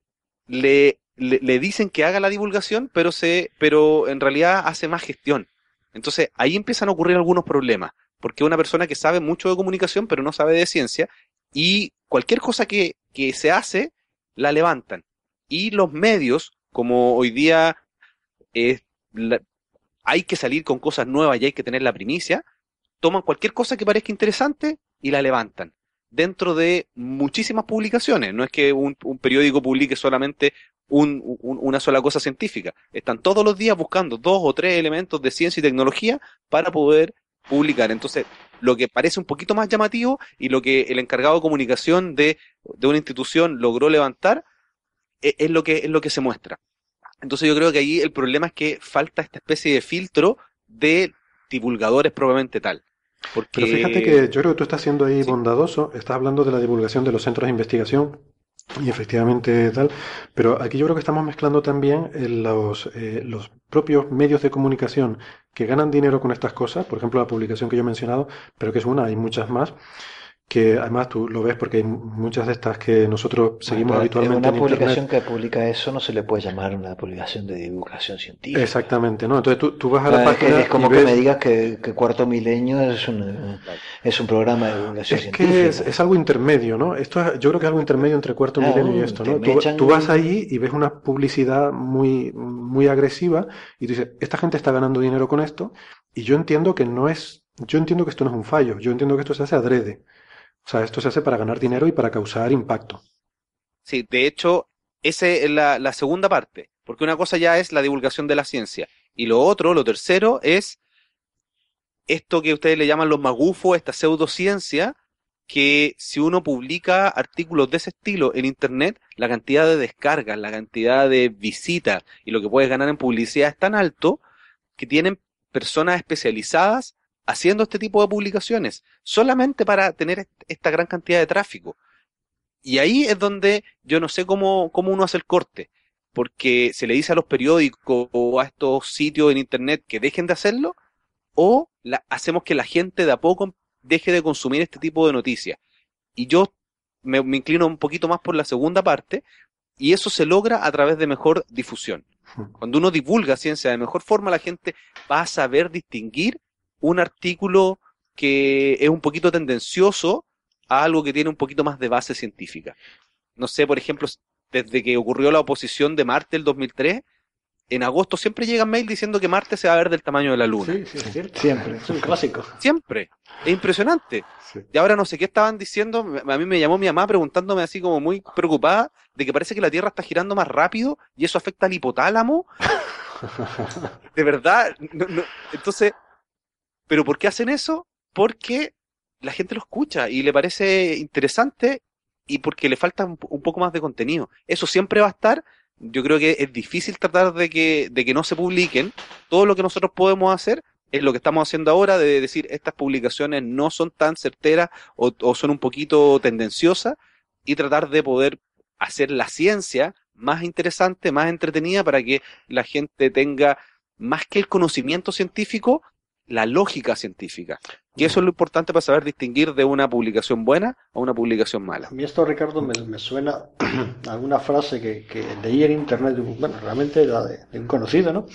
le, le, le dicen que haga la divulgación, pero se, pero en realidad hace más gestión. Entonces ahí empiezan a ocurrir algunos problemas, porque una persona que sabe mucho de comunicación, pero no sabe de ciencia, y cualquier cosa que, que se hace, la levantan. Y los medios, como hoy día la- hay que salir con cosas nuevas y hay que tener la primicia, toman cualquier cosa que parezca interesante y la levantan dentro de muchísimas publicaciones. No es que un, periódico publique solamente un- una sola cosa científica. Están todos los días buscando dos o tres elementos de ciencia y tecnología para poder publicar. Entonces, lo que parece un poquito más llamativo y lo que el encargado de comunicación de, de una institución logró levantar e- es, lo que, es lo que se muestra. Entonces yo creo que ahí el problema es que falta esta especie de filtro de divulgadores probablemente tal. Porque... Pero fíjate que yo creo que tú estás siendo ahí Sí. bondadoso, estás hablando de la divulgación de los centros de investigación y efectivamente tal, pero aquí yo creo que estamos mezclando también eh, los, eh, los propios medios de comunicación que ganan dinero con estas cosas, por ejemplo la publicación que yo he mencionado, pero que es una, hay muchas más, que además tú lo ves porque hay muchas de estas que nosotros seguimos Bueno, habitualmente Una en publicación Internet. que publica eso no se le puede llamar una publicación de divulgación científica. Exactamente, ¿no? Entonces tú, tú vas a la Ah, es, que- página es como y que ves- me digas que, que Cuarto Milenio es un, es un programa de divulgación Es científica. que es, es algo intermedio, ¿no? Esto es- yo creo que es algo intermedio entre cuarto Ah, milenio y uh, esto, ¿no? Tú, tú vas ahí y ves una publicidad muy, muy agresiva y tú dices, esta gente está ganando dinero con esto y yo entiendo que no es, yo entiendo que esto no es un fallo, yo entiendo que esto se hace adrede. O sea, esto se hace para ganar dinero y para causar impacto. Sí, de hecho, esa es la, la segunda parte, porque una cosa ya es la divulgación de la ciencia, y lo otro, lo tercero, es esto que ustedes le llaman los magufos, esta pseudociencia, que si uno publica artículos de ese estilo en Internet, la cantidad de descargas, la cantidad de visitas y lo que puedes ganar en publicidad es tan alto que tienen personas especializadas haciendo este tipo de publicaciones, solamente para tener est- esta gran cantidad de tráfico. Y ahí es donde yo no sé cómo, cómo uno hace el corte, porque se le dice a los periódicos o a estos sitios en internet que dejen de hacerlo, o la- hacemos que la gente de a poco deje de consumir este tipo de noticias. Y yo me, me inclino un poquito más por la segunda parte, y eso se logra a través de mejor difusión. Cuando uno divulga ciencia de mejor forma, la gente va a saber distinguir un artículo que es un poquito tendencioso a algo que tiene un poquito más de base científica. No sé, por ejemplo, desde que ocurrió la oposición de Marte el 2003, en agosto siempre llega mail diciendo que Marte se va a ver del tamaño de la Luna. Sí, sí, es cierto. Siempre. Es un clásico. Siempre. Es impresionante. Sí. Y ahora no sé qué estaban diciendo. A mí me llamó mi mamá preguntándome así como muy preocupada de que parece que la Tierra está girando más rápido y eso afecta al hipotálamo. (laughs) De verdad. no- no. Entonces, ¿pero por qué hacen eso? Porque la gente lo escucha y le parece interesante y porque le falta un, poco más de contenido. Eso siempre va a estar. Yo creo que es difícil tratar de que, de que no se publiquen. Todo lo que nosotros podemos hacer es lo que estamos haciendo ahora, de decir estas publicaciones no son tan certeras o, o son un poquito tendenciosas y tratar de poder hacer la ciencia más interesante, más entretenida para que la gente tenga más que el conocimiento científico, la lógica científica. Y eso es lo importante para saber distinguir de una publicación buena a una publicación mala. A mí esto, Ricardo, me, me suena (clears throat) a alguna frase que, que leí en internet, bueno, realmente era de, de un conocido, ¿no?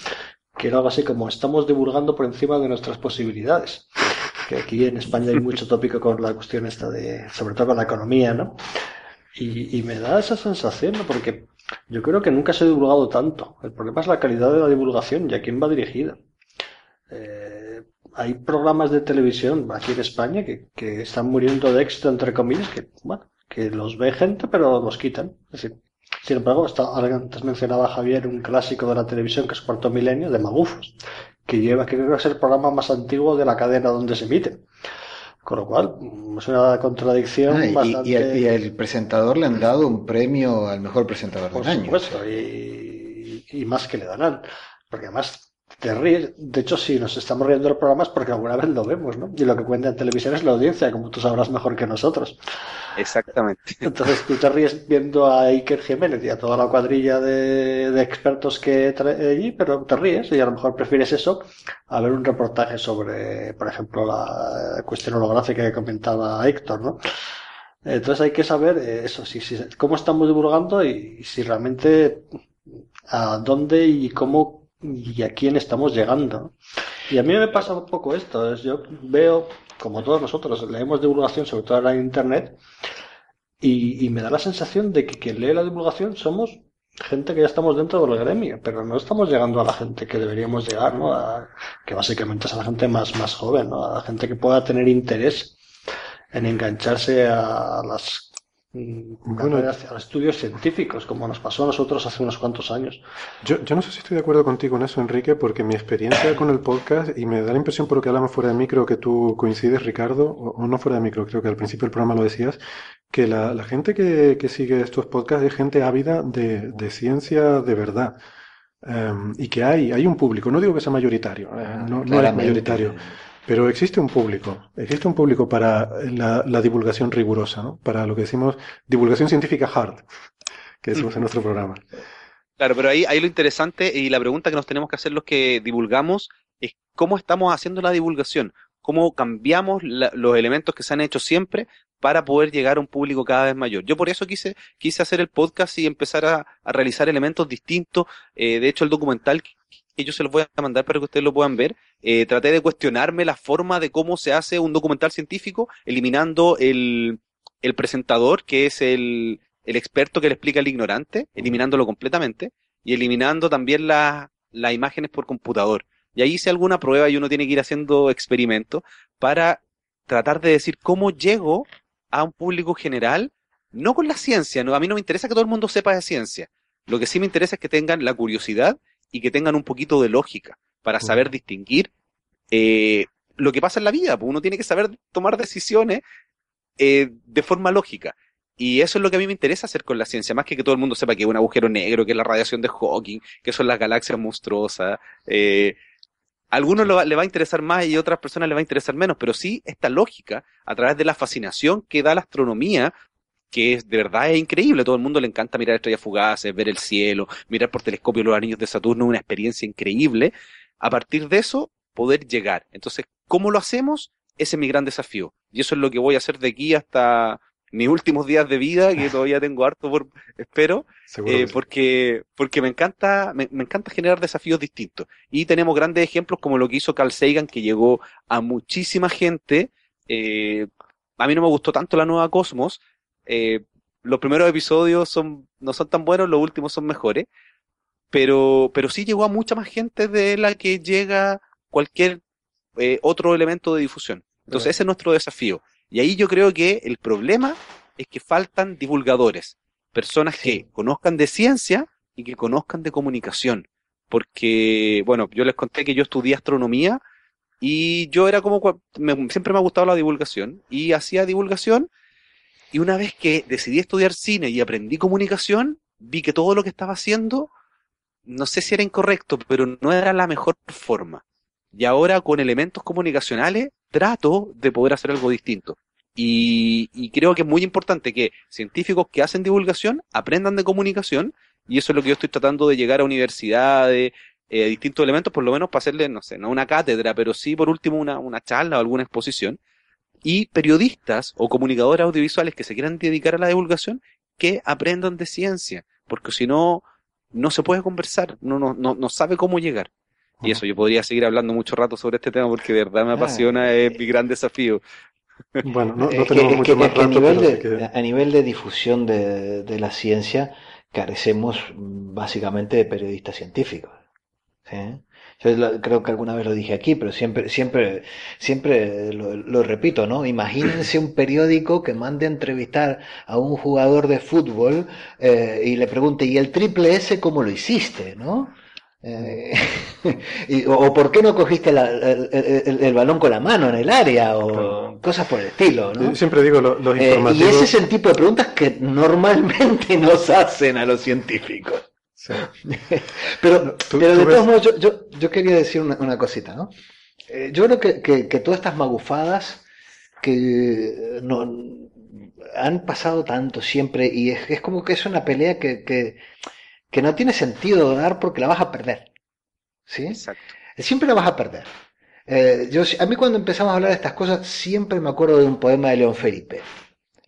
Que era algo así como estamos divulgando por encima de nuestras posibilidades. Que aquí en España hay mucho tópico con la cuestión esta de, sobre todo con la economía, ¿no? Y, y me da esa sensación, ¿no? Porque yo creo que nunca se ha divulgado tanto. El problema es la calidad de la divulgación y a quién va dirigida. Eh, hay programas de televisión aquí en España que, que están muriendo de éxito, entre comillas, que, bueno, que los ve gente, pero los quitan. Es decir, sin embargo, está, antes mencionaba Javier un clásico de la televisión que es Cuarto Milenio, de Magufos, que lleva, que creo que es el programa más antiguo de la cadena donde se emite. Con lo cual, es una contradicción Ah, y, bastante... y el, y el presentador le han dado un premio al mejor presentador Por del año. supuesto, y, y más que le darán. Porque además te ríes. De hecho, si nos estamos riendo del programa es porque alguna vez lo vemos, ¿no? Y lo que cuenta en televisión es la audiencia, como tú sabrás mejor que nosotros. Exactamente. (laughs) Entonces tú te ríes viendo a Iker Jiménez y a toda la cuadrilla de, de expertos que trae allí, pero te ríes y a lo mejor prefieres eso a ver un reportaje sobre, por ejemplo, la cuestión holográfica que comentaba Héctor, ¿no? Entonces hay que saber eh, eso, si, si- cómo estamos divulgando y si realmente a dónde y cómo y a quién estamos llegando. Y a mí me pasa un poco esto, es yo veo, como todos nosotros, leemos divulgación, sobre todo en Internet, y, y me da la sensación de que quien lee la divulgación somos gente que ya estamos dentro del gremio, pero no estamos llegando a la gente que deberíamos llegar, ¿no? A- que básicamente es a la gente más, más joven, ¿no? A la gente que pueda tener interés en engancharse a las Bueno. a estudios científicos, como nos pasó a nosotros hace unos cuantos años. Yo, yo no sé si estoy de acuerdo contigo en eso, Enrique, porque mi experiencia con el podcast, y me da la impresión por lo que hablamos fuera de micro, que tú coincides, Ricardo, o, o no fuera de micro, creo que al principio del programa lo decías, que la, la gente que, que sigue estos podcasts es gente ávida de, de ciencia de verdad. Em, y que hay, hay un público, no digo que sea mayoritario, eh, no, no es mayoritario, pero existe un público, existe un público para la, la divulgación rigurosa, ¿no? Para lo que decimos divulgación científica hard, que decimos en nuestro programa. Claro, pero ahí, ahí lo interesante y la pregunta que nos tenemos que hacer los que divulgamos es cómo estamos haciendo la divulgación, cómo cambiamos la- los elementos que se han hecho siempre para poder llegar a un público cada vez mayor. Yo por eso quise, quise hacer el podcast y empezar a, a realizar elementos distintos. Eh, de hecho, el documental que yo se los voy a mandar para que ustedes lo puedan ver, eh, traté de cuestionarme la forma de cómo se hace un documental científico, eliminando el, el presentador, que es el, el experto que le explica al ignorante, eliminándolo completamente, y eliminando también las las imágenes por computador. Y ahí hice alguna prueba y uno tiene que ir haciendo experimentos para tratar de decir cómo llego a un público general, no con la ciencia, no, a mí no me interesa que todo el mundo sepa de ciencia. Lo que sí me interesa es que tengan la curiosidad y que tengan un poquito de lógica para saber distinguir eh, lo que pasa en la vida. Pues uno tiene que saber tomar decisiones eh, de forma lógica. Y eso es lo que a mí me interesa hacer con la ciencia, más que que todo el mundo sepa que es un agujero negro, que es la radiación de Hawking, que son las galaxias monstruosas. Eh, a algunos lo va- le va a interesar más y a otras personas le va a interesar menos, pero sí esta lógica, a través de la fascinación que da la astronomía, que es de verdad es increíble. Todo el mundo le encanta mirar estrellas fugaces, ver el cielo, mirar por telescopio los anillos de Saturno, una experiencia increíble. A partir de eso, poder llegar. Entonces, ¿cómo lo hacemos? Ese es mi gran desafío. Y eso es lo que voy a hacer de aquí hasta mis últimos días de vida, que (laughs) todavía tengo harto por, espero, Seguro eh, porque, porque me encanta, me, me encanta generar desafíos distintos. Y tenemos grandes ejemplos como lo que hizo Carl Sagan, que llegó a muchísima gente. Eh, a mí no me gustó tanto la nueva Cosmos. Eh, los primeros episodios son, no son tan buenos, los últimos son mejores. Pero, pero sí llegó a mucha más gente de la que llega cualquier eh, otro elemento de difusión. Entonces ese es nuestro desafío. Y ahí yo creo que el problema es que faltan divulgadores, personas que conozcan de ciencia y que conozcan de comunicación. Porque, bueno, yo les conté que yo estudié astronomía y yo era como, me- siempre me ha gustado la divulgación y hacía divulgación y una vez que decidí estudiar cine y aprendí comunicación, vi que todo lo que estaba haciendo, no sé si era incorrecto, pero no era la mejor forma. Y ahora con elementos comunicacionales trato de poder hacer algo distinto. Y, y creo que es muy importante que científicos que hacen divulgación aprendan de comunicación y eso es lo que yo estoy tratando de llegar a universidades, eh, distintos elementos, por lo menos para hacerle, no sé, no una cátedra, pero sí por último una, una charla o alguna exposición. Y periodistas o comunicadores audiovisuales que se quieran dedicar a la divulgación, que aprendan de ciencia, porque si no, no se puede conversar, no, no, no, no sabe cómo llegar. Y eso, yo podría seguir hablando mucho rato sobre este tema porque de verdad me Ah, apasiona, es mi gran desafío. (laughs) Bueno, no, que- tenemos mucho que- más a nivel de, que- a nivel de difusión de, de la ciencia carecemos mm, básicamente de periodistas científicos. ¿sí? Yo lo- creo que alguna vez lo dije aquí, pero siempre, siempre, siempre lo, lo repito, ¿no? Imagínense un periódico que mande a entrevistar a un jugador de fútbol eh, y le pregunte, ¿y el triple S cómo lo hiciste, no? Eh, (laughs) y- o, o por qué no cogiste la- el, el- el balón con la mano en el área o cosas por el estilo, ¿no? Siempre digo, lo- los Eh, y informativos... ese es el tipo de preguntas que normalmente (laughs) nos hacen a los científicos. Sí. (laughs) Pero, Tú- pero de tú todos ves- modos, yo, yo, yo quería decir una, una cosita, ¿no? Eh, yo creo que, que, que todas estas magufadas que no, han pasado tanto siempre y es, es como que es una pelea que, que, que no tiene sentido dar porque la vas a perder. ¿Sí? Exacto. Siempre la vas a perder. Eh, yo, a mí cuando empezamos a hablar de estas cosas, siempre me acuerdo de un poema de León Felipe.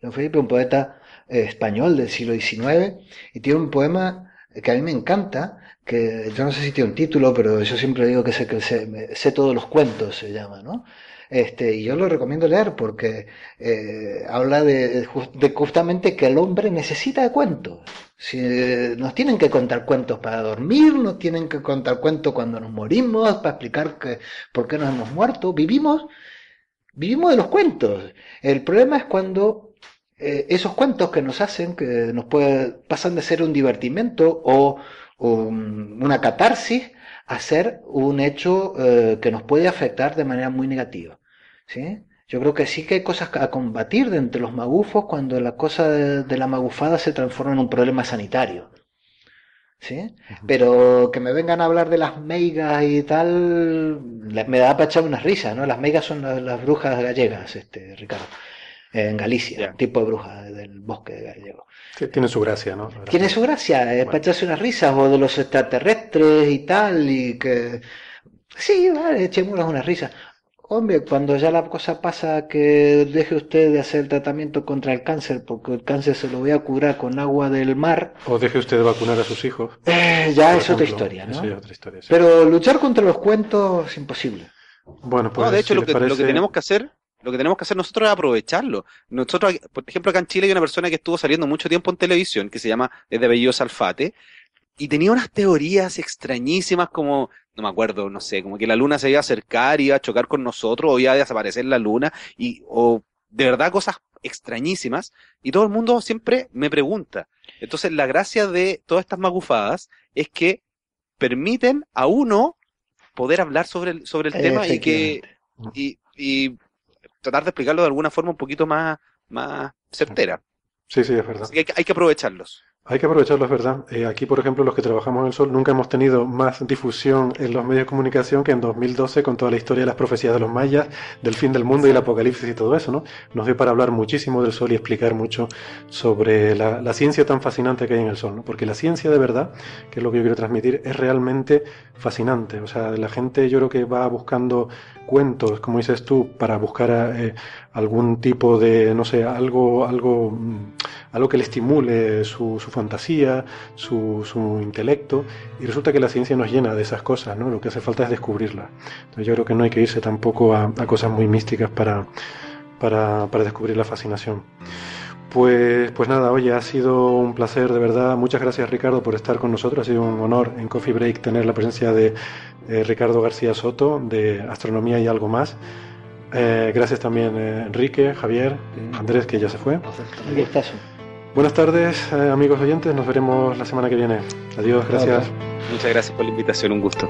León Felipe, un poeta eh, español del siglo XIX, y tiene un poema que a mí me encanta, que yo no sé si tiene un título, pero yo siempre digo que sé, que sé, todos los cuentos, se llama, ¿no? Este, y yo lo recomiendo leer porque eh, habla de justamente que el hombre necesita de cuentos. Si, eh, nos tienen que contar cuentos para dormir, nos tienen que contar cuentos cuando nos morimos, para explicar que, por qué nos hemos muerto. Vivimos, vivimos de los cuentos. El problema es cuando eh, esos cuentos que nos hacen, que nos puede, pasan de ser un divertimento o, o un- una catarsis a ser un hecho eh, que nos puede afectar de manera muy negativa. ¿sí? Yo creo que sí que hay cosas a combatir de entre los magufos cuando la cosa de, de la magufada se transforma en un problema sanitario. ¿Sí? Pero que me vengan a hablar de las meigas y tal, me da para echar unas risas, ¿no? Las meigas son las, las brujas gallegas, este, Ricardo, en Galicia, un tipo de bruja del bosque gallego. Sí, tiene su gracia, ¿no? Tiene su gracia, es Bueno. para echarse unas risas, o de los extraterrestres y tal, y que... Sí, vale, echémonos unas risas. Hombre, cuando ya la cosa pasa que deje usted de hacer el tratamiento contra el cáncer, porque el cáncer se lo voy a curar con agua del mar, O deje usted de vacunar a sus hijos. eh, ya es otra ejemplo. historia, ¿no? Eso ya es otra historia, sí. Pero luchar contra los cuentos es imposible. Bueno, pues no, de hecho, si lo que, lo que parece- tenemos que hacer, lo que tenemos que hacer nosotros es aprovecharlo. Nosotros, por ejemplo, acá en Chile hay una persona que estuvo saliendo mucho tiempo en televisión, que se llama, es de apellido Salfate, y tenía unas teorías extrañísimas como, no me acuerdo, no sé, como que la luna se iba a acercar, iba a chocar con nosotros, o iba a desaparecer la luna, y, o de verdad cosas extrañísimas, y todo el mundo siempre me pregunta. Entonces, la gracia de todas estas magufadas es que permiten a uno poder hablar sobre el, sobre el tema y que, Efectivamente. y, y tratar de explicarlo de alguna forma un poquito más, más certera. Sí, sí, es verdad. Así que hay, que hay que aprovecharlos. Hay que aprovecharlo, es verdad. Eh, aquí, por ejemplo, los que trabajamos en el Sol nunca hemos tenido más difusión en los medios de comunicación que en 2012 con toda la historia de las profecías de los mayas, del fin del mundo y el apocalipsis y todo eso, ¿no? Nos dio para hablar muchísimo del Sol y explicar mucho sobre la, la ciencia tan fascinante que hay en el Sol, ¿no? Porque la ciencia de verdad, que es lo que yo quiero transmitir, es realmente fascinante. O sea, la gente yo creo que va buscando cuentos, como dices tú, para buscar eh, algún tipo de, no sé, algo, algo, mm, algo que le estimule su, su fantasía, su, su intelecto, y resulta que la ciencia nos llena de esas cosas, ¿no? Lo que hace falta es descubrirlas. Entonces yo creo que no hay que irse tampoco a, cosas muy místicas para, para, para descubrir la fascinación. Pues, pues nada, oye, ha sido un placer de verdad. Muchas gracias Ricardo por estar con nosotros. Ha sido un honor en Coffee Break tener la presencia de eh, Ricardo García Soto de Astronomía y algo más. Eh, gracias también eh, Enrique, Javier, Andrés que ya se fue. Buenas tardes eh, amigos oyentes, nos veremos la semana que viene. Adiós, gracias. Muchas gracias por la invitación, un gusto.